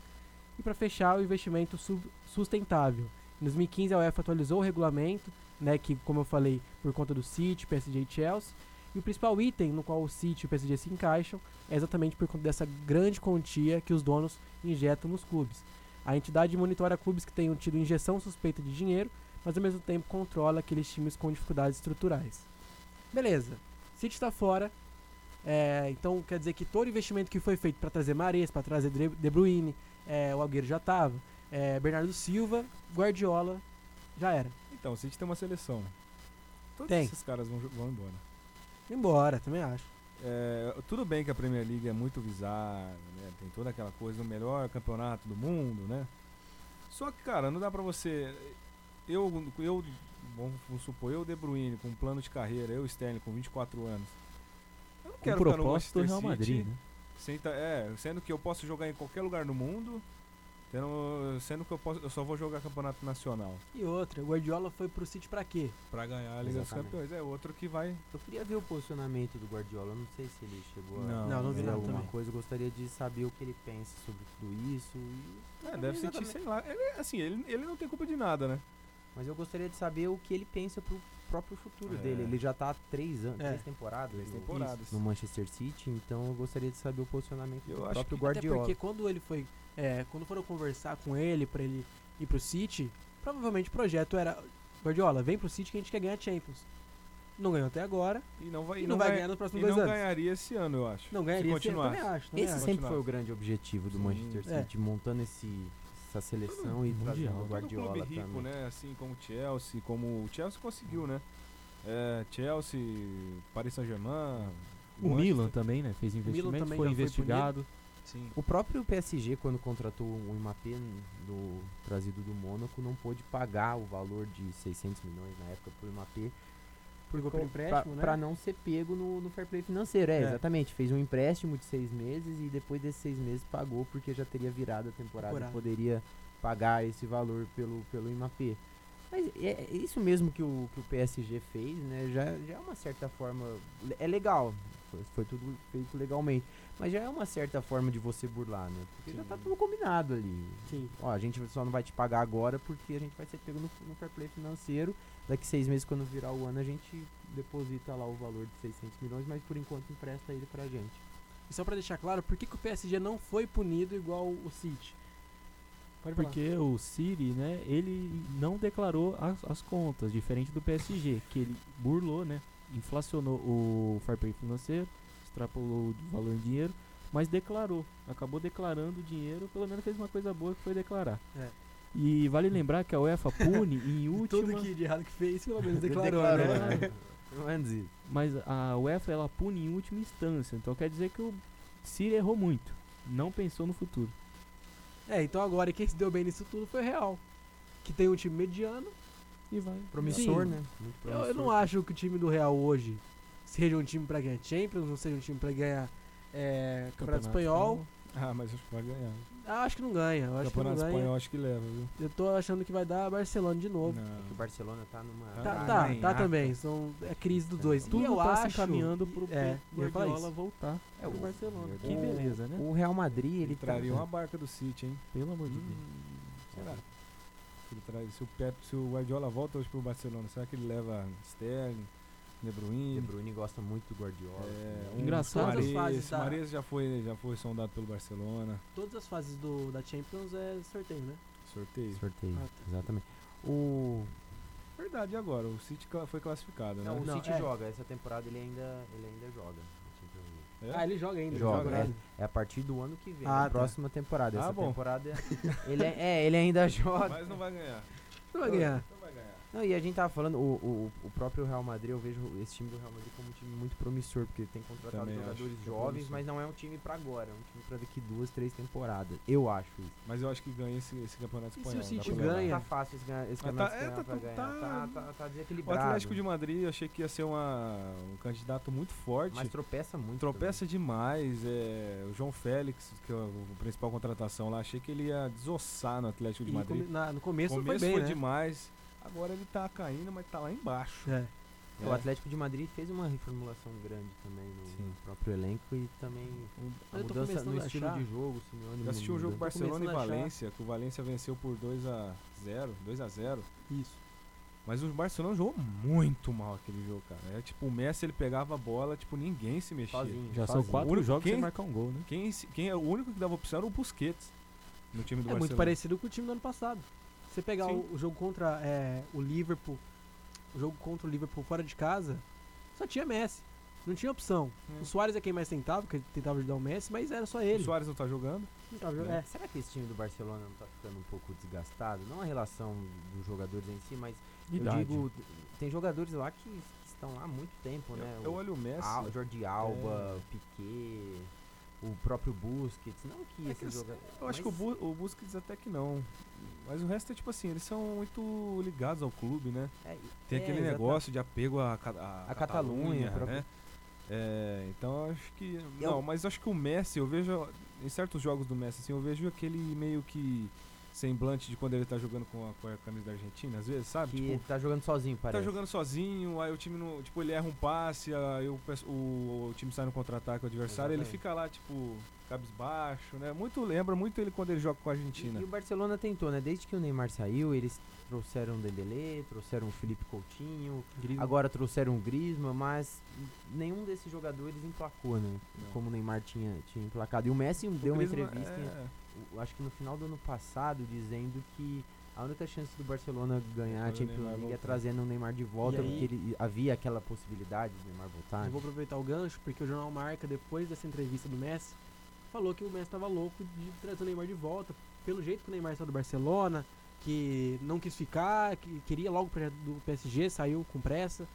E para fechar, o investimento sustentável. Em 2015, a UEFA atualizou o regulamento, né, que, como eu falei, por conta do City, PSG e Chelsea. E o principal item no qual o City e o PSG se encaixam é exatamente por conta dessa grande quantia que os donos injetam nos clubes. A entidade monitora clubes que tenham tido injeção suspeita de dinheiro, mas ao mesmo tempo controla aqueles times com dificuldades estruturais. Beleza, City está fora. é, então quer dizer que todo investimento que foi feito para trazer Mares, para trazer De Bruyne, é, o Algueiro já estava, Bernardo Silva, Guardiola, já era. Então, o City tem uma seleção. Todos Tem. esses caras vão, vão embora. Embora, também acho. É, tudo bem que a Premier League é muito visada, né? Tem toda aquela coisa do melhor campeonato do mundo, né? Só que, cara, não dá pra você. Eu, eu vamos supor, eu De Bruyne com um plano de carreira, eu Sterling com 24 anos. Eu não quero ficar no propósito do Manchester Real City, Madrid, né? sem tá- é, sendo que eu posso jogar em qualquer lugar do mundo, tendo- sendo que eu, posso, eu só vou jogar campeonato nacional. E outra, o Guardiola foi pro City pra quê? Pra ganhar a Liga dos. Campeões. É outro que vai. Eu queria ver o posicionamento do Guardiola. Eu não sei se ele chegou a Não, Não, não vi alguma também. coisa. Eu gostaria de saber o que ele pensa sobre tudo isso. E... É, deve sentir, sei lá. Ele, assim, ele, ele não tem culpa de nada, né? Mas eu gostaria de saber o que ele pensa pro próprio futuro É. dele. Ele já tá há três anos, É. três temporadas, Três no- temporadas. no Manchester City, então eu gostaria de saber o posicionamento Eu do acho próprio que- Até Guardiola. porque quando ele foi. É, quando foram conversar com ele pra ele ir pro City, provavelmente o projeto era. Guardiola, vem pro City que a gente quer ganhar Champions. Não ganhou até agora. E não vai, E e não vai ganhar nos e próximos não dois anos. ganharia esse ano, eu acho. Não se ganharia esse ano, também acho. Também Esse acho. sempre foi o grande objetivo do Sim. Manchester É. City, montando esse, essa seleção e Mundial. trazendo o Todo Guardiola clube rico, também. né? Assim como o Chelsea, como o Chelsea conseguiu, né? É, Chelsea, Paris Saint-Germain. O Manchester- Milan também, né? Fez investimento, foi investigado. Sim. O próprio PSG, quando contratou o Mbappé do, trazido do Mônaco, não pôde pagar o valor de 600 milhões na época pro Mbappé. Pegou por pra- empréstimo, né? Não ser pego no, no fair play financeiro. É, É. exatamente. Fez um empréstimo de seis meses e depois desses seis meses pagou porque já teria virado a temporada, Temporada. e poderia pagar esse valor pelo, pelo Mbappé. Mas é é isso mesmo que o, que o PSG fez, né? Já, já é uma certa forma. É legal. Foi, foi tudo feito legalmente. Mas já é uma certa forma de você burlar, né? Porque já tá tudo combinado ali. Sim. Ó, a gente só não vai te pagar agora porque a gente vai ser pego no, no fair play financeiro. Daqui seis meses, quando virar o ano, a gente deposita lá o valor de 600 milhões, mas por enquanto empresta ele pra gente. E só pra deixar claro, por que, que o PSG não foi punido igual o City? Pode falar. Porque o City, né, ele não declarou as, as contas, diferente do PSG, que ele burlou, né, inflacionou o fair play financeiro, extrapolou o valor em dinheiro, mas declarou, acabou declarando o dinheiro, pelo menos fez uma coisa boa que foi declarar. É. E vale lembrar que a UEFA pune em Tudo última, que de errado que fez, pelo menos declarou, declarou, né? né? Pelo menos isso. mas a UEFA ela pune em última instância, então quer dizer que o City errou muito, não pensou no futuro. É, então agora quem se deu bem nisso tudo foi o Real. Que tem um time mediano. E vai. Promissor, Sim. né? Muito Eu, eu promissor. não acho que o time do Real hoje seja um time pra ganhar Champions, não seja um time pra ganhar é, Campeonato Espanhol. Ah, mas acho que vai ganhar. Ah, acho que não ganha. Eu acho que não Campeonato ganha. espanhol acho que leva, viu? Eu tô achando que vai dar Barcelona de novo. É que o Barcelona tá numa. Tá, Ah, tá, tá também. São, é crise dos dois. Tudo e eu tá se acho, encaminhando pro é, Guardiola voltar É, pro o- Barcelona. o- Que beleza, né? O Real Madrid, ele Ele tá- traria uma barca do City, hein? Pelo amor de Deus. Hum, será? Se, ele traz, se, o Pep, se o Guardiola volta hoje pro Barcelona, será que ele leva Sterling, De Bruyne? De Bruyne gosta muito do Guardiola. É, um Engraçado. Todas as fases Mares, da- Mares já foi, já foi sondado pelo Barcelona. Todas as fases do, da Champions é sorteio, né? Sorteio. sorteio. Ah, tá. Exatamente. O Verdade, agora? O City foi classificado, né? Não, o Não, City é. joga. Essa temporada ele ainda, ele ainda joga. É? Ah, ele joga ainda. Joga, joga, é, né? é a partir do ano que vem, Ah, na tá. próxima temporada. Ah, Essa bom. temporada ele é, é, ele ainda joga. Mas não vai ganhar. Não vai ganhar. Não e a gente tava falando, o, o, o próprio Real Madrid, eu vejo esse time do Real Madrid como um time muito promissor, porque tem contratado Também jogadores é jovens, promissor. mas não é um time pra agora, é um time pra daqui duas, três temporadas. Eu acho isso. Mas eu acho que ganha esse, esse campeonato se o espanhol. dá City levar. ganha? Tá fácil esse, esse Mas campeonato tá- é, espanhol tá- pra ganhar. tá- Tá, tá, tá O desequilibrado. Atlético de Madrid eu achei que ia ser uma, um candidato muito forte. Mas tropeça muito. Tropeça demais. É, o João Félix, que é o, o principal contratação lá, achei que ele ia desossar no Atlético de E Madrid. come- na- no começo, começo foi bem, né? demais. Agora ele tá caindo, mas tá lá embaixo. É. O Atlético de Madrid fez uma reformulação grande também no, próprio elenco e também a Eu mudança no estilo achar- de jogo. Simeone Eu assisti o jogo muda. Barcelona e Valência, que o Valência venceu por 2 a 0 2 a 0 Isso. Mas o Barcelona jogou muito mal aquele jogo, cara. É tipo, o Messi ele pegava a bola, tipo, ninguém se mexia. Sozinho. Já são quatro O único- jogos quem- sem marcar um gol, né? Quem, quem é o único que dava opção era o Busquets no time do É muito Barcelona. parecido com o time do ano passado. Você pegar o, o jogo contra é, o Liverpool, o jogo contra o Liverpool fora de casa, só tinha Messi. Não tinha opção. É. O Soares é quem mais tentava, porque ele tentava ajudar o Messi, mas era só O ele. Soares não tá jogando. Não tava jogando- É. é. Será que esse time do Barcelona não tá ficando um pouco desgastado? Não a relação dos jogadores em si, mas Idade. eu digo, tem jogadores lá que, que estão lá há muito tempo, né? Eu O olho o Messi. Al- Jordi Alba, Piquet, o próprio Busquets, não que É eles- jogadores... Eu acho que o, Bu, o Busquets até que não. Mas o resto é tipo assim, eles são muito ligados ao clube, né? É, Tem é, aquele negócio de apego à, A Catalunha, né? É, então acho que. Eu- Não, mas acho que o Messi, eu vejo. Em certos jogos do Messi, assim, eu vejo aquele meio que semblante de quando ele tá jogando com a, com a camisa da Argentina, às vezes, sabe? Que Tipo, tá jogando sozinho, tá parece. jogando sozinho, aí o time não. Tipo, ele erra um passe, aí o, o, o time sai no contra-ataque o adversário, ele Exatamente. fica lá, tipo, cabisbaixo, né? Muito lembra muito ele quando ele joga com a E, Argentina. e o Barcelona tentou, né? Desde que o Neymar saiu, eles trouxeram o Dembélé, trouxeram o Felipe Coutinho, Griezmann. agora trouxeram o Griezmann, mas nenhum desses jogadores emplacou, né? Não. Como o Neymar tinha, tinha emplacado. E o Messi O deu uma Griezmann, entrevista, é, acho que no final do ano passado, dizendo que a única chance do Barcelona ganhar a Champions League é trazendo o Neymar de volta, aí- porque ele, havia aquela possibilidade do Neymar voltar. Eu vou aproveitar o gancho, porque o jornal Marca, depois dessa entrevista do Messi, falou que o Messi tava louco de trazer o Neymar de volta. Pelo jeito que o Neymar saiu do Barcelona, que não quis ficar, que queria logo do PSG, saiu com pressa.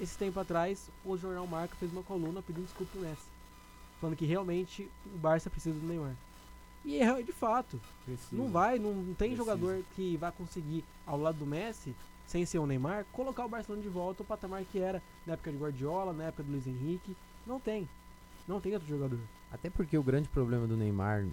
Esse tempo atrás, o jornal Marca fez uma coluna pedindo desculpa pro Messi. Falando que realmente o Barça precisa do Neymar. E é de fato. precisa. Não vai, não, não tem Precisa. jogador que vai conseguir, ao lado do Messi, sem ser o Neymar, colocar o Barcelona de volta ao patamar que era na época de Guardiola, na época do Luiz Henrique. Não tem. Não tem outro jogador. Até porque o grande problema do Neymar,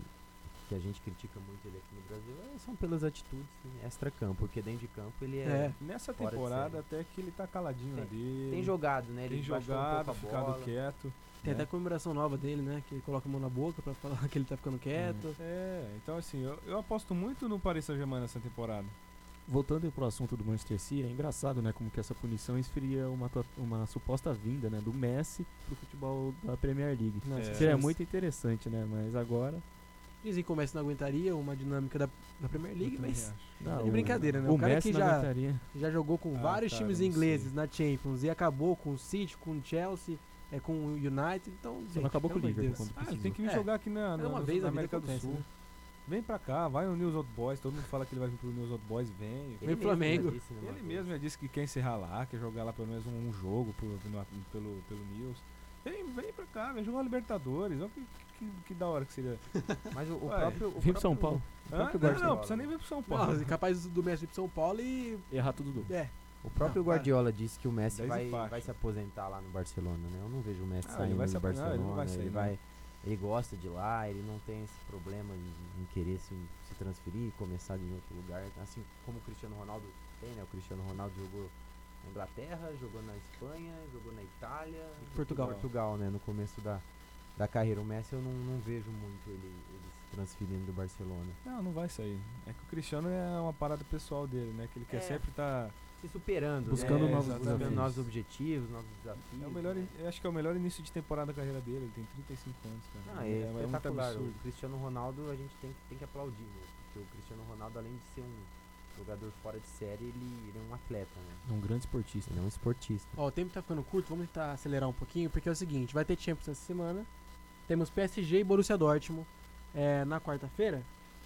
que a gente critica muito ele aqui no Brasil, é- são pelas atitudes extra-campo, porque dentro de campo ele é. É. Nessa temporada até que ele tá caladinho Tem- ali. Tem jogado, né? tem Ele um jogado, pouco a ficado bola. quieto. Tem né? até comemoração nova dele, né? Que ele coloca a mão na boca pra falar que ele tá ficando quieto. É, então assim, eu, eu aposto muito no Paris Saint-Germain nessa temporada. Voltando pro assunto do Manchester City, é engraçado, né, como que essa punição esfria uma, uma suposta vinda, né, do Messi pro futebol da Premier League. Nossa, É. Seria muito interessante, né, mas agora... Dizem que o Messi não aguentaria uma dinâmica da, da Premier League, mas. Não, de brincadeira, né? O, O cara Messi que já- aguentaria. já jogou com Ah, vários cara, times não ingleses sei. na Champions e acabou com o City, com o Chelsea, é, com o United, então. Gente, não acabou com o Liverpool Ah, tem que vir É. jogar aqui na, É na, uma na vez a vida América do acontece, Sul. né? Vem pra cá, vai no News Old Boys, todo mundo fala que ele vai vir pro News Old Boys, vem. Vem Flamengo. disse, né, Ele mesmo já disse que quer encerrar lá, quer jogar lá pelo menos um, um jogo por- no- pelo, pelo News. Vem, vem pra cá, vem jogar Libertadores. Olha que, que, que da hora que seria. Mas o, o Ué, próprio. o Vem pro São Paulo. Próprio Não, não, precisa nem vir pro São Paulo. Não, é capaz do Messi ir pro São Paulo e. Errar tudo do. É. O próprio Não. Guardiola disse que o Messi vai, vai se aposentar lá no Barcelona, né? Eu não vejo o Messi Ah, ele saindo vai do Barcelona. ele não vai ele, sair, não. vai, ele gosta de lá, ele não tem esse problema em, em querer se, se transferir e começar em outro lugar. Assim como o Cristiano Ronaldo tem, né? O Cristiano Ronaldo jogou na Inglaterra, jogou na Espanha, jogou na Itália, e Portugal. Portugal, né? No começo da, da carreira. O Messi eu não, não vejo muito ele, ele se transferindo do Barcelona. Não, não vai sair. É que o Cristiano é uma parada pessoal dele, né? Que ele quer É. sempre estar. Se superando, Buscando né? novos Buscando desafios. novos objetivos, novos desafios. É o melhor, né? eu acho que é o melhor início de temporada da carreira dele. Ele tem 35 anos, cara. Ah, é, muito espetacular. absurdo. O Cristiano Ronaldo a gente tem, que- tem que aplaudir, né? Porque o Cristiano Ronaldo, além de ser um, Jogador fora de série, ele, ele é um atleta, né? É um grande esportista. Ele é um esportista. Ó, o tempo tá ficando curto, vamos tentar acelerar um pouquinho, porque é o seguinte, vai ter Champions essa semana. Temos PSG e Borussia Dortmund é, na quarta-feira.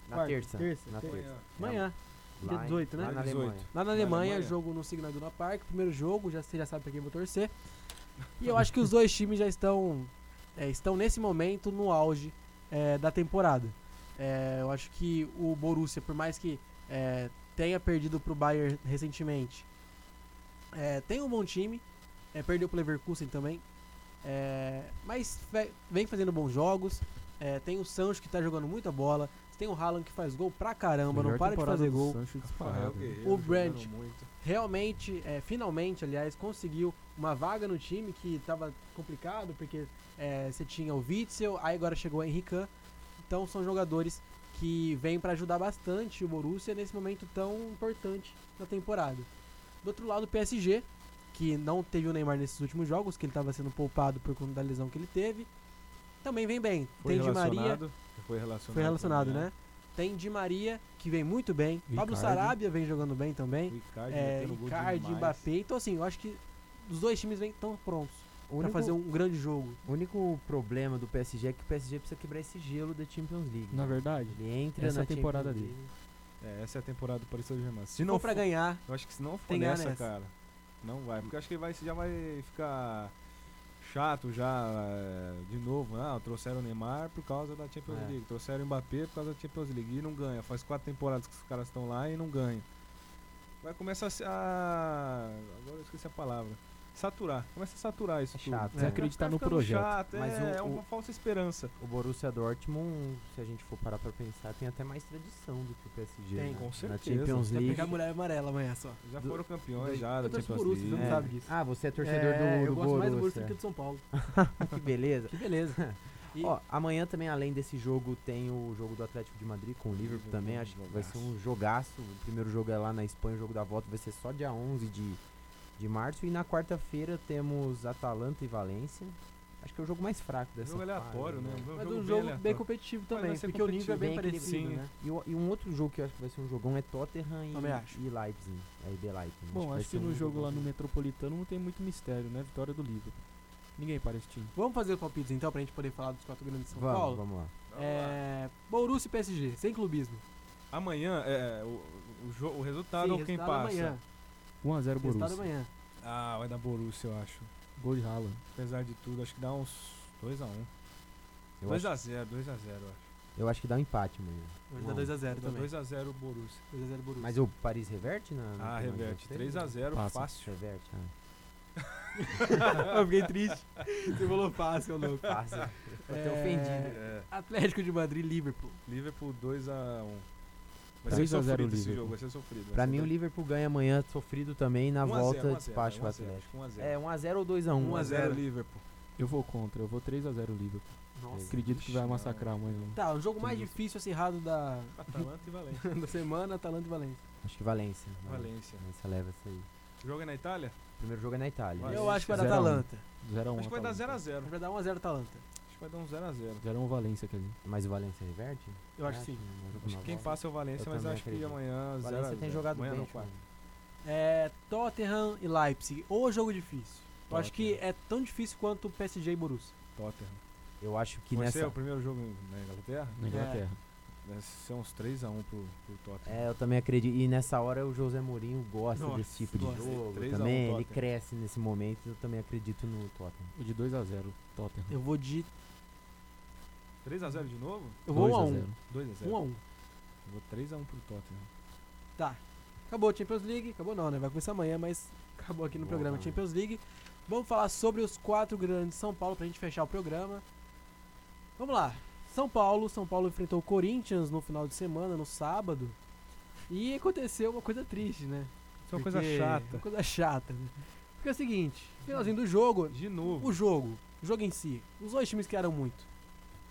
Na Quarta, terça. terça, Na terça. terça. Amanhã. Dia em- 18, né? lá na Alemanha. Lá na Alemanha, Alemanha. jogo no Signal Iduna Park. Primeiro jogo, já, você já sabe pra quem vou torcer. E eu acho que os dois times já estão, é, estão nesse momento no auge é, da temporada. É, eu acho que o Borussia, por mais que é, tenha perdido pro Bayern recentemente, é, tem um bom time. É, perdeu pro Leverkusen também. É, mas ve- vem fazendo bons jogos. É, tem o Sancho que tá jogando muita bola. Tem o Haaland que faz gol pra caramba, não Melhor para de fazer gol. Rafael Guerreiro O Brandt muito. realmente, é, finalmente, aliás, conseguiu uma vaga no time que estava complicado, porque é, você tinha o Witzel, aí agora chegou o Henrique. Então são jogadores que vêm para ajudar bastante o Borussia nesse momento tão importante da temporada. Do outro lado, o PSG, que não teve o Neymar nesses últimos jogos, que ele estava sendo poupado por conta da lesão que ele teve. Também vem bem. Foi Tem Di Maria, Foi relacionado. foi relacionado, também, né? Tem Di Maria, que vem muito bem. Pablo Icardi. Sarabia vem jogando bem também. O Icardi é. Mbappé. Então, assim, eu acho que os dois times vêm tão prontos O pra fazer um grande jogo. O único problema do PSG é que o PSG precisa quebrar esse gelo da Champions League. Na verdade, ele entra essa na é temporada Champions dele. League. É, essa é a temporada do Paris Saint-Germain. Se Se não for pra ganhar, Eu acho que se não for nessa, nessa. cara, não vai. Porque eu acho que vai, já vai ficar chato já é, de novo. Ah, trouxeram o Neymar por causa da Champions É. League. Trouxeram o Mbappé por causa da Champions League. E não ganha. Faz quatro temporadas que os caras estão lá e não ganham. Vai começar a, se- a. Agora eu esqueci a palavra. Saturar. Começa a saturar isso É tudo. chato, Vai né? no projeto. Chato, Mas é, o- é o- uma falsa esperança. O Borussia Dortmund, se a gente for parar pra pensar, tem até mais tradição do que o PSG. Tem, né? com Na certeza. Champions vai League. pegar a mulher amarela amanhã só. Já Do- foram campeões dois- já eu da Champions Borussia, League. você não sabe disso. Ah, você é torcedor É, do, eu do gosto mais do Borussia Borussia. do que do São Paulo. que beleza. Que beleza. E- Ó, amanhã também, além desse jogo, tem o jogo do Atlético de Madrid com o Liverpool também. Acho que vai ser um jogaço. O primeiro jogo é lá na Espanha, o jogo da volta vai ser só dia 11 de, de março. E na quarta-feira temos Atalanta e Valência. Acho que é o jogo mais fraco dessa Jogo aleatório, fase, né? Um Mas jogo um bem jogo bem aleatório. competitivo também, porque o nível é bem competitivo, parecido, bem né? E, e um outro jogo que eu acho que vai ser um jogão é Tottenham e, acho. e Leipzig. É IB Leipzig. Bom, acho ser que um no jogo lá no. Metropolitano não tem muito mistério, né? Vitória do Liverpool. Ninguém para esse time. Vamos fazer os palpites então pra gente poder falar dos quatro grandes de São Vamos, Paulo? vamos lá. É, Borussia e PSG, sem clubismo. Amanhã, é, o, o, o resultado Sim, ou quem resultado passa? amanhã. 1x0 Resultado Borussia. amanhã. Ah, vai dar Borussia, eu acho. Gol de Haaland. Apesar de tudo, acho que dá uns 2x1. Eu 2x0, acho, 2x0, eu acho. eu acho que dá um empate amanhã. Vai um. 2x0 Dá também. 2x0 Borussia. 2x0 Borussia. Mas o Paris reverte na. na Ah, reverte. vocês? 3x0, Passa. fácil. Reverte, ah. eu fiquei triste. Você falou fácil, louco. Fácil. Tô até É, ofendido. É, Atlético de Madrid, Liverpool. Liverpool 2x1. Vai 3 ser a 0 sofrido esse Liverpool. jogo, vai ser sofrido. vai Pra ser mim, o. Liverpool ganha amanhã, sofrido também. Na 1 a 0, volta, 1 a 0, despacha o 1 a 0, Atlético. 1 a 0. É, 1x0 ou 2x1? 1 a 0 Liverpool. Eu vou contra, eu vou 3x0 Liverpool. Nossa. Acredito que vai massacrar amanhã. Tá, o jogo mais difícil acirrado da, Atalanta e Valência. da semana, Atalanta e Valência. Acho que Valência. né? Valência. Valência leva essa aí. O jogo é na Itália? O primeiro jogo é na Itália. Eu acho que vai dar 0 a 1. Atalanta. 0x1. Acho que vai dar 0x0. Acho que vai dar 1x0 Atalanta. Acho que vai dar um 0x0. 0x1 Valência, quer dizer. Mas o Valência reverte? Eu acho É, que sim. jogo Acho que quem passa é o Valência, Eu mas acho que acredito. amanhã 0x0. O Valência tem jogado amanhã bem. não. É Tottenham e Leipzig. Ou jogo difícil. Eu acho que é tão difícil quanto o PSG e Borussia. Tottenham. Eu acho que Vai ser nessa. o primeiro jogo na Inglaterra? Na Inglaterra. Deve ser uns 3x1 pro, pro Tottenham. É, eu também acredito. E nessa hora o José Mourinho gosta Nossa, desse tipo de gosta. jogo. 3 a 1 Também ele Tottenham. cresce nesse momento. Eu também acredito no Tottenham. O de 2x0, Tottenham. Eu vou de. 3x0 de novo? Eu vou 2 a 1x1. 0. 2x0. 1x1. Eu vou 3x1 pro Tottenham. Tá. Acabou a Champions League. Acabou não, né? Vai começar amanhã, mas acabou aqui no Boa, programa? Champions League. Vamos falar sobre os quatro grandes de São Paulo pra gente fechar o programa. Vamos lá. São Paulo. São Paulo enfrentou o Corinthians no final de semana, no sábado. E aconteceu uma coisa triste, né? Isso é uma coisa chata. Uma coisa chata, né? Porque é o seguinte, finalzinho do jogo, De novo. o jogo, o jogo em si, os dois times criaram muito.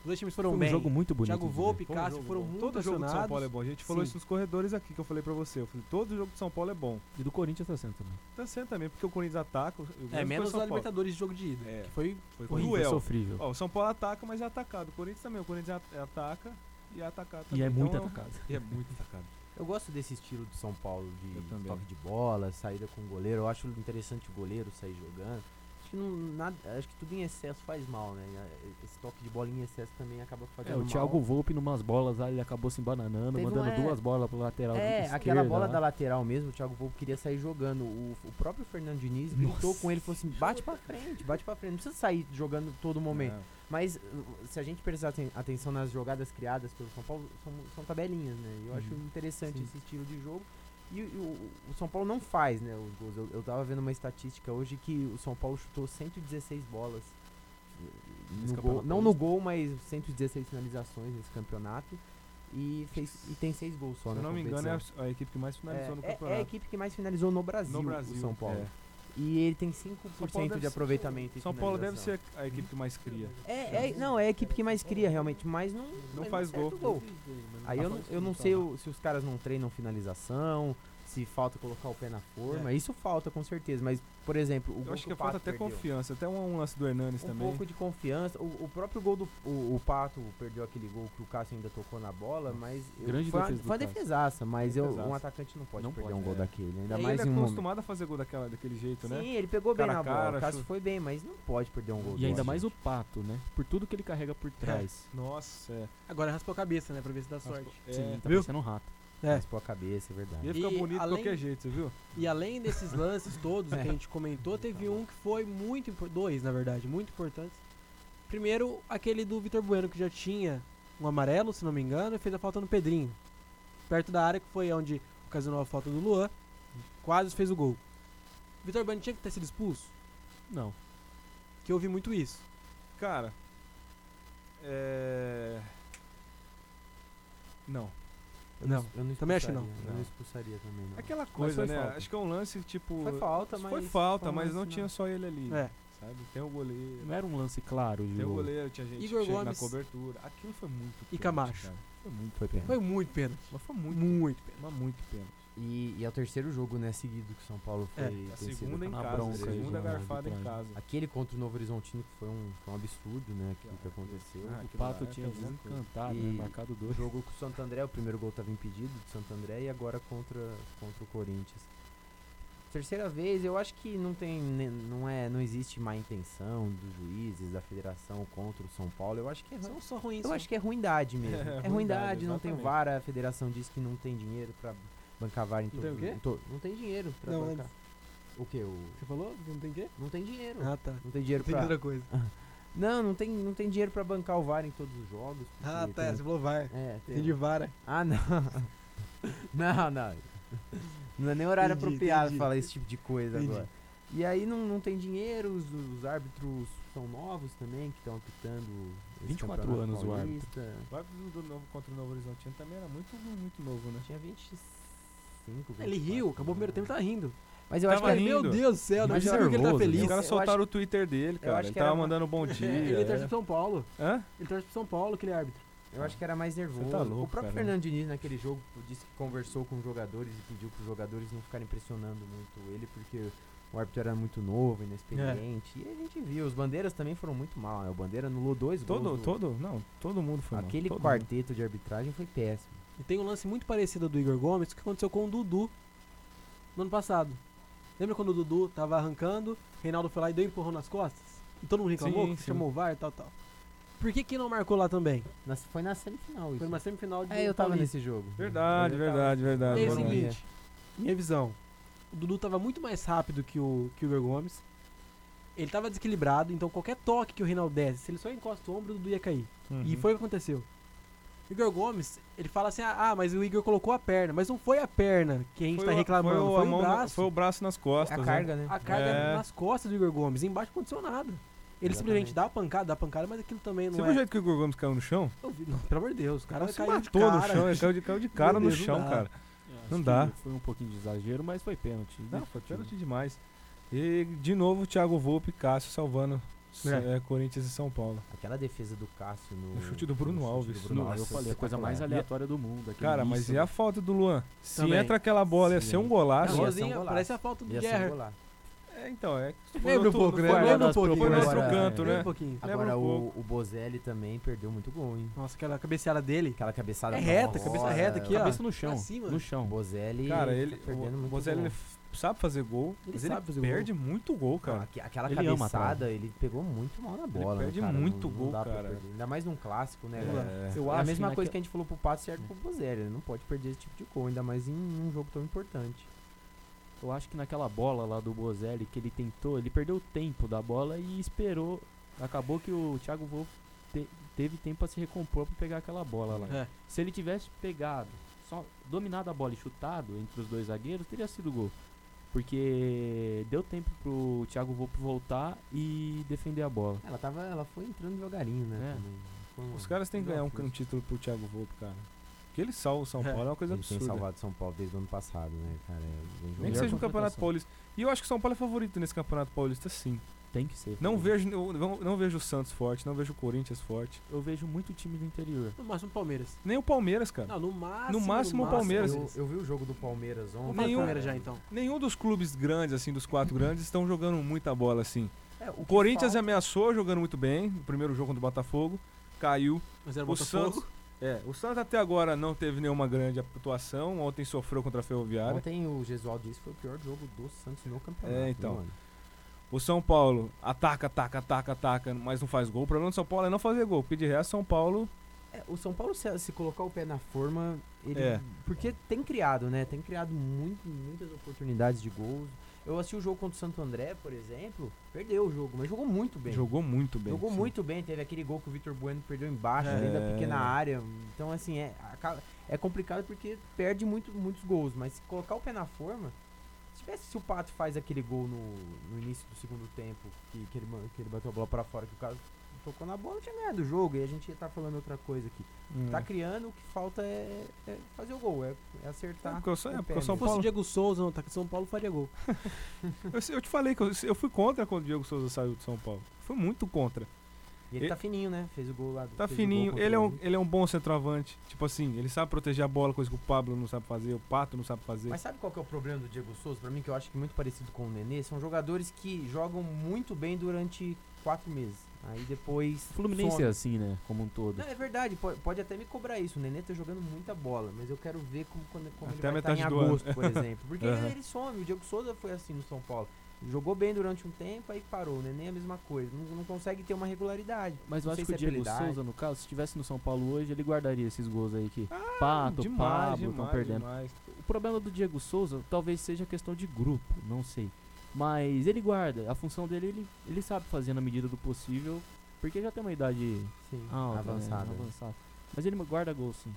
Os dois times foram Foi um bem. jogo muito bonito. Thiago. Volpe e um Cássio jogo foram bom. muito Todo jogo de São. Paulo é bom. A gente falou Sim. isso nos corredores aqui que eu falei pra você. Eu falei, todo jogo de São Paulo é bom. E do Corinthians tá sendo também. Tá sendo também, porque o Corinthians ataca. É, menos a. Libertadores de jogo de ida, É. que foi Foi horrível, cruel. sofrível. Ó, o São Paulo ataca, mas é atacado. O Corinthians também. O Corinthians at- ataca e é atacado E também. é muito Então, atacado. E é muito atacado. Eu gosto desse estilo de São Paulo, de toque de bola, saída com o goleiro. Eu acho interessante o goleiro sair jogando. Acho que, não, nada, acho que tudo em excesso faz mal, né? Esse toque de bola em excesso também acaba É, fazendo o mal. Thiago Volpe numas bolas lá, ele acabou se embananando, Teve mandando é, duas bolas pro lateral É, esquerda aquela bola lá. da lateral mesmo, o Thiago Volpe queria sair jogando. O, o próprio Fernando Diniz gritou com ele e falou assim: bate pra frente, bate pra frente. Não precisa sair jogando todo momento. Não. Mas se a gente prestar aten- atenção nas jogadas criadas pelo São Paulo, são, são tabelinhas, né? E eu acho Uhum. interessante Sim. esse estilo de jogo. E, e o, o São Paulo não faz, né? Os gols. Eu, eu tava vendo uma estatística hoje que o São Paulo chutou 116 bolas. eh, No gol, não no gol, mas 116 finalizações nesse campeonato. E, fez, e tem 6 gols só Se eu na não me engano, é a, a equipe que mais finalizou no É- é, campeonato. é a equipe que mais finalizou no Brasil, No Brasil, o São Paulo. é. E ele tem 5% São Paulo deve de aproveitamento. São Paulo deve ser a equipe que mais cria. É, é- não, é a equipe que mais cria realmente, mas não, Não mas faz gol. o Aí eu, não- eu não sei o- se os caras não treinam finalização, se falta colocar o pé na forma. Isso falta com certeza, mas, por exemplo, o Eu gol acho que que o falta Pato até perdeu, confiança. Até um, um lance do Hernanes Um também. pouco de confiança. O, o próprio gol do o, o Pato perdeu aquele gol que o Cássio ainda tocou na bola, mas eu- Grande foi, uma, defesa foi uma defesaça, mas eu- um Defesaça. atacante não pode Não perder pode, um gol é. daquele, ainda E mais ele é um momento. acostumado a fazer gol daquela, daquele jeito, né? Sim, ele pegou bem Cara na a bola. cara, o Cássio foi bem, mas não pode perder um gol E ainda mais o Pato, né? Por tudo que ele carrega por trás. Nossa, é. Agora raspou a cabeça, né? Pra ver se dá sorte. É. Sim, tá parecendo um rato. É. Raspou a cabeça, é verdade. Ia ficar E bonito de além- qualquer jeito, você viu? E além desses lances todos É. que a gente comentou, teve um que foi muito importante. Dois, na verdade, muito importantes. Primeiro, aquele do Vitor Bueno, que já tinha um amarelo, se não me engano, e fez a falta no Pedrinho. Perto da área, que foi onde ocasionou a falta do Luan. Quase fez o gol. Vitor Bueno tinha que ter sido expulso? Não. Que eu vi muito isso. Cara, é. Não. Eu Não, eu não também acho não. expulsaria, Eu Não. expulsaria também, não. Aquela coisa, foi né? falta. Acho que é um lance tipo. Foi falta, Foi mas falta, foi um mas não não. tinha só ele ali. É. Sabe? Tem o goleiro. Não era um lance claro de Tem o gol. goleiro, tinha gente Igor chega na Gomes. cobertura. Aquilo foi muito E pênalti, Camacho. cara. Foi muito Foi pênalti. Foi muito pênalti. Mas foi muito, Muito pênalti. mas muito pênalti. E, e é o terceiro jogo, né, seguido que o São Paulo foi É, A segunda em na casa, bronca aí, segunda já, garfada em casa. Aquele contra o Novo Horizontino que foi um, foi um absurdo, né, aquilo que aconteceu. Ah, O Pato é tinha desencantado, E- né? Marcado O dois. jogo com o Santo André, o primeiro gol estava impedido do Santo André e agora contra, contra o Corinthians. Terceira vez, eu acho que não tem, ne- não é, não existe má intenção dos juízes, da federação contra o São Paulo. Eu acho que é, São só ruins. eu só. acho que é ruindade mesmo. É, É, ruindade, ruindade, não tem exatamente. VAR, a federação diz que não tem dinheiro pra bancar VAR em Não tem todos o quê? to- Não tem dinheiro pra Não, bancar. O que? O, Você falou? Não tem quê? não tem dinheiro. Ah, tá. Não tem dinheiro Entendi pra. outra coisa. Não, não tem, não tem dinheiro pra bancar o VAR em todos os jogos. Ah, tá. tem- Você falou vai. É, tem- Entendi vara. Ah, não. não, não. Não é nem horário Entendi, apropriado entendi. falar esse tipo de coisa Entendi. agora. E aí não, não tem dinheiro, os, os árbitros são novos também, que estão apitando. esse 24 campeonato anos o árbitro. paulista. O árbitro do novo contra o Novo Horizontino também era muito, muito novo, né? Tinha 25, Ele 24. riu, acabou o primeiro tempo e tá rindo. Mas eu acho que Tava ele, Meu. Deus do céu, não Mas sei porque ele tá nervoso, feliz. Os Eu caras acho soltaram o Twitter dele, eu cara. acho Ele que tava era uma- mandando bom dia. Ele torce é. pro São Paulo. Hã? Ele torce pro São Paulo, aquele árbitro. eu acho que era mais nervoso. tá louco, o próprio cara. Fernando Diniz naquele jogo disse que conversou com os jogadores e pediu para os jogadores não ficarem pressionando muito ele, porque o árbitro era muito novo, inexperiente. E a gente viu, os bandeiras também foram muito mal, né? O Bandeira anulou dois Todo, gols. do- todo, não, todo mundo foi mal, Aquele todo mundo. quarteto de arbitragem foi péssimo. E tem um lance muito parecido do Igor Gomes que aconteceu com o Dudu no ano passado. Lembra quando o Dudu tava arrancando, o Reinaldo foi lá e deu um empurrão nas costas? E todo mundo reclamou, Sim, que sim. chamou o VAR e tal, tal. Por que que não marcou lá também? Na- foi na semifinal isso. Foi uma semifinal de É, eu tava nesse jogo. Verdade, tava- verdade, É verdade. o verdade. seguinte, minha visão. O Dudu tava muito mais rápido que o, que o Igor Gomes. Ele tava desequilibrado, então qualquer toque que o Reinaldo desse, se ele só encosta o ombro, o Dudu ia cair. Uhum. E foi o que aconteceu. O Igor Gomes, ele fala assim: ah, mas o Igor colocou a perna. Mas não foi a perna que a gente Foi tá o- reclamando, foi, o- foi, o mão na- braço. foi o braço nas costas. A né? carga, né? A carga É. nas costas do Igor Gomes. Embaixo não aconteceu nada. Ele Exatamente. simplesmente dá a pancada, dá a pancada, mas aquilo também não Você é. viu o jeito que o Igor Gomes caiu no chão? Vi- não, pelo amor de Deus, o cara caiu de cara. no chão, ele caiu de, caiu de cara no Deus, não chão, dá. cara. Acho Não dá. Foi um pouquinho de exagero, mas foi pênalti. Não, foi pênalti demais. E de novo o Thiago Volpe e Cássio salvando É. é, Corinthians e São Paulo. Aquela defesa do Cássio no. O chute do Bruno no chute Alves. do Bruno Nossa, eu Alves falei, a coisa mais espetacular. aleatória do mundo. Cara, mas e a falta do Luan? Se Também. entra aquela bola, ia ser um golaço. Não, ia ser um parece a falta do um Guerra. É, então, é. Lembra um pouco, né? Foi Lembra um no pouquinho. foi no outro Agora, canto, né? um Agora o, o Bozelli também perdeu muito gol, hein? Nossa, aquela cabeceada dele. Aquela cabeçada É reta, cabeça reta aqui, ó. Cabeça no chão. No chão. O Bozelli Cara, tá ele, perdendo o muito Bozelli sabe fazer gol, Ele mas sabe ele fazer perde muito gol, Não, cara. aque- aquela Ele ama cabeçada, ele pegou muito mal na bola. né, perde cara? muito Não- não gol, pra cara. Ainda mais num clássico, né? É. é acho a mesma que coisa naque- que a gente falou pro Pato serve pro Bozelli. Ele não pode perder esse tipo de gol, ainda mais em um jogo tão importante. Eu acho que naquela bola lá do Bozelli que ele tentou, ele perdeu o tempo da bola e esperou. Acabou que o Thiago Wolff te- teve tempo pra se recompor pra pegar aquela bola lá. É. Se ele tivesse pegado, só dominado a bola e chutado entre os dois zagueiros, teria sido gol. Porque deu tempo pro Thiago Volpe voltar e defender a bola. Ela, tava, ela foi entrando devagarinho, né? É. um- Os caras têm que ganhar um, um título pro Thiago Volpe, cara. Que ele salva o São É. Paulo é uma coisa Ele tem absurda. salvado São Paulo desde o ano passado, né, cara? É, Nem que seja um campeonato paulista. E eu acho que o São Paulo é favorito nesse campeonato paulista, sim. Tem que ser. Não vejo, não, não vejo o Santos forte, não vejo o Corinthians forte. Eu vejo muito time do interior. No máximo Palmeiras. Nem o Palmeiras, cara. Não, no máximo. No máximo o Palmeiras. Eu, eu vi o jogo do Palmeiras ontem. Do Nenhum- Palmeiras já então. Nenhum dos clubes grandes, assim, dos quatro grandes, estão jogando muita bola, assim. É, O Corinthians ameaçou jogando muito bem, o primeiro jogo contra o Botafogo, caiu. Mas era O Botafogo. Santos, é, o Santos até agora não teve nenhuma grande atuação, ontem sofreu contra a Ferroviária. Ontem o Gesualdo disse que foi o pior jogo do Santos no campeonato. É, então. mano? O São Paulo ataca, ataca, ataca, ataca, mas não faz gol. O problema do São Paulo é não fazer gol, porque de resto São Paulo É, o São Paulo, se, se colocar o pé na forma, ele. É. Porque tem criado, né? Tem criado muito, muitas oportunidades de gols. Eu assisti o jogo contra o Santo André, por exemplo, perdeu o jogo, mas jogou muito bem. jogou muito bem. Jogou sim. muito bem, teve aquele gol que o Vitor Bueno perdeu embaixo, É. ali da pequena área. Então, assim, é, é complicado porque perde muito, muitos gols. Mas se colocar o pé na forma, tivesse se o Pato faz aquele gol no, no início do segundo tempo, que, que, ele, que ele bateu a bola pra fora, que o cara tocou na bola, tinha ganhado o jogo. E a gente ia estar falando outra coisa aqui. Hum. Tá criando, o que falta é, é fazer o gol, é, é acertar. É, porque eu sou- é, o porque pé eu sou Se fosse Paulo- o Diego Souza no ataque de São Paulo, faria gol. Eu, eu te falei que eu, eu fui contra quando o Diego Souza saiu do São Paulo. Fui muito contra. E ele ele- tá fininho, né? Fez o gol lá. Tá fez o gol fininho, ele é, um, ele é um bom centroavante. Tipo assim, ele sabe proteger a bola, coisa que o Pablo não sabe fazer, o Pato não sabe fazer. Mas sabe qual que é o problema do Diego Souza? Pra mim, que eu acho que é muito parecido com o Nenê, são jogadores que jogam muito bem durante quatro meses. Aí depois. O Fluminense some. é assim, né? Como um todo. Não, é verdade, pode, pode até me cobrar isso. O Nenê tá jogando muita bola, mas eu quero ver como, quando, como Até a ele vai estar em metade do ano. agosto, por exemplo. Porque Aham. ele some. O Diego Souza foi assim no São Paulo. Jogou bem durante um tempo, aí parou. O Nenê é a mesma coisa. Não, não consegue ter uma regularidade. Mas eu Não acho que o é Diego pela idade. Souza, no caso, se estivesse no São Paulo hoje, ele guardaria esses gols aí que Ah, Pato, demais, Pablo estão perdendo. demais. O problema do Diego Souza talvez seja questão de grupo, não sei. Mas ele guarda, a função dele ele, ele sabe fazer na medida do possível, porque já tem uma idade Sim, alta, né, avançada. avançada. Mas ele guarda gol sim.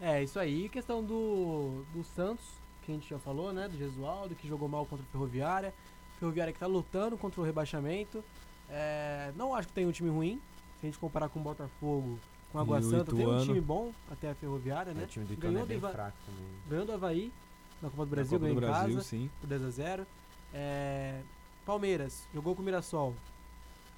É, isso aí. Questão do, do Santos, que a gente já falou, né? Do Gesualdo, que jogou mal contra a Ferroviária. Ferroviária que tá lutando contra o rebaixamento. É, não acho que tem um time ruim. Se a gente comparar com o Botafogo, com a Água o Santa, tem um time bom até a Ferroviária, né? O time do Ituano Ganhou é bem do fraco também. Ganhou do Havaí na Copa do Brasil, Copa do ganhou em Brasil, casa sim. por 10 a 0 É, Palmeiras, jogou com o Mirassol.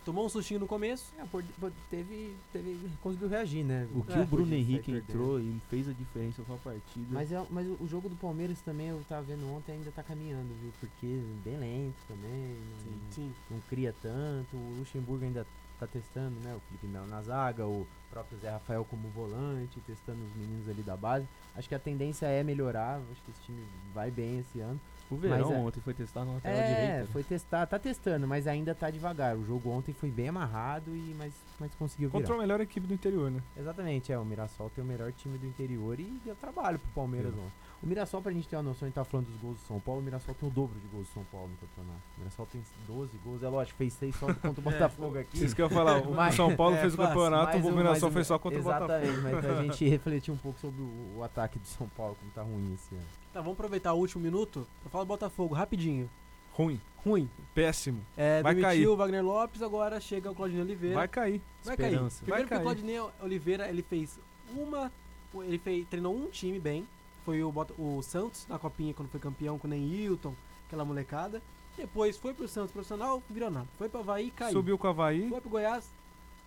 Tomou um sustinho no começo. É, por- por- teve, teve, conseguiu reagir, né? O que É, o Bruno Henrique entrou e fez a diferença pra partida. Mas, é, mas o jogo do Palmeiras também, eu tava vendo ontem, ainda tá caminhando, viu? Porque bem lento também, não, Sim. não cria tanto. O Luxemburgo ainda tá testando, né? O Felipe Melo na zaga, o próprio Zé Rafael como volante, testando os meninos ali da base. Acho que a tendência é melhorar, acho que esse time vai bem esse ano. O Verão mas é- ontem foi testar na lateral É, direita. foi testar, tá testando, mas ainda tá devagar. O jogo ontem foi bem amarrado, e mas, mas conseguiu virar. Contra a melhor equipe do interior, né? Exatamente, é. O Mirassol tem o melhor time do interior e deu trabalho pro Palmeiras Deu. ontem. O Mirassol, pra gente ter uma noção, a gente tá falando dos gols do São Paulo, o Mirassol tem o dobro de gols do São Paulo no campeonato. O Mirassol tem 12 gols, é lógico, fez 6 só contra o Botafogo aqui. Isso que eu ia falar, o Mas- São Paulo é, fez o campeonato, o Mirassol mas fez só contra o Botafogo. Exatamente, mas pra gente refletir um pouco sobre o, o ataque do São Paulo, como tá ruim esse ano. Tá, vamos aproveitar o último minuto pra falar do Botafogo, rapidinho. Ruim, Ruim. péssimo. É, Vai demitiu cair. o Wagner Lopes, agora chega o Claudinei Oliveira. Vai cair. Vai cair. Esperança. Primeiro Vai que o cair. Claudinei Oliveira, ele fez uma... Ele fez, treinou um time bem. Foi o, o Santos na Copinha, quando foi campeão com o Neilton, aquela molecada. Depois foi pro Santos profissional, virou nada. Foi pro Havaí, caiu. Subiu com o Havaí. Foi pro Goiás,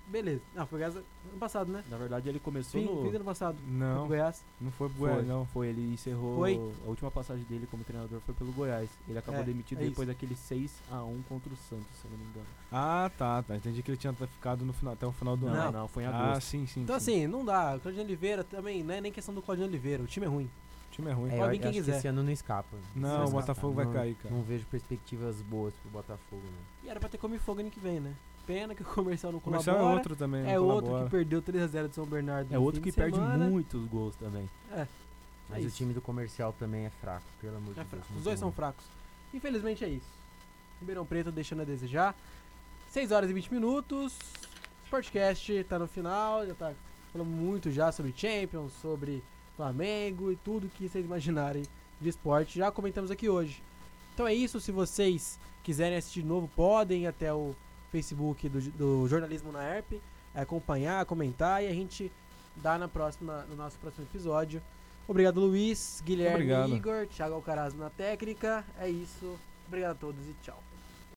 Beleza. Ah, foi Goiás ano passado, né? Na verdade, ele começou Fim, no... fim do ano passado. Foi Não, pro Goiás. não foi pro Foi, Goiás, não. foi, ele encerrou. Foi? A última passagem dele como treinador foi pelo Goiás. Ele acabou É, demitido é depois daquele 6x1 contra o Santos, se eu não me engano. Ah, tá, tá. Entendi que ele tinha ficado no final, até o final do Não, ano. não, foi em Ah, agosto. sim, sim. Então sim. assim, não dá. O Claudinho Oliveira também, não é nem questão do Claudinho Oliveira. O time é ruim. Time é ruim. É, Pode vir quem acho que quiser. esse ano não escapa. Não, o Botafogo não- vai cair, cara. Não vejo perspectivas boas pro Botafogo, né? E era pra ter come fogo ano que vem, né? Pena que o comercial não O comercial é colabora. outro também. É não outro colabora. que perdeu 3x0 de São Bernardo. É outro que de perde muitos gols também. É. Mas É o time do comercial também é fraco, pelo amor de É Deus. fraco. Os dois são fracos. Infelizmente é isso. Ribeirão Preto deixando a desejar. 6 horas e 20 minutos. Sportcast tá no final. Já tá falando muito já sobre Champions, sobre Flamengo e tudo que vocês imaginarem de esporte. Já comentamos aqui hoje. Então é isso. Se vocês quiserem assistir de novo, podem ir até o Facebook do, do Jornalismo na ERP, acompanhar, comentar e a gente dá na próxima, no nosso próximo episódio. Obrigado, Luiz, Guilherme, Obrigado. Igor, Thiago Alcaraz na técnica. É isso. Obrigado a todos e tchau.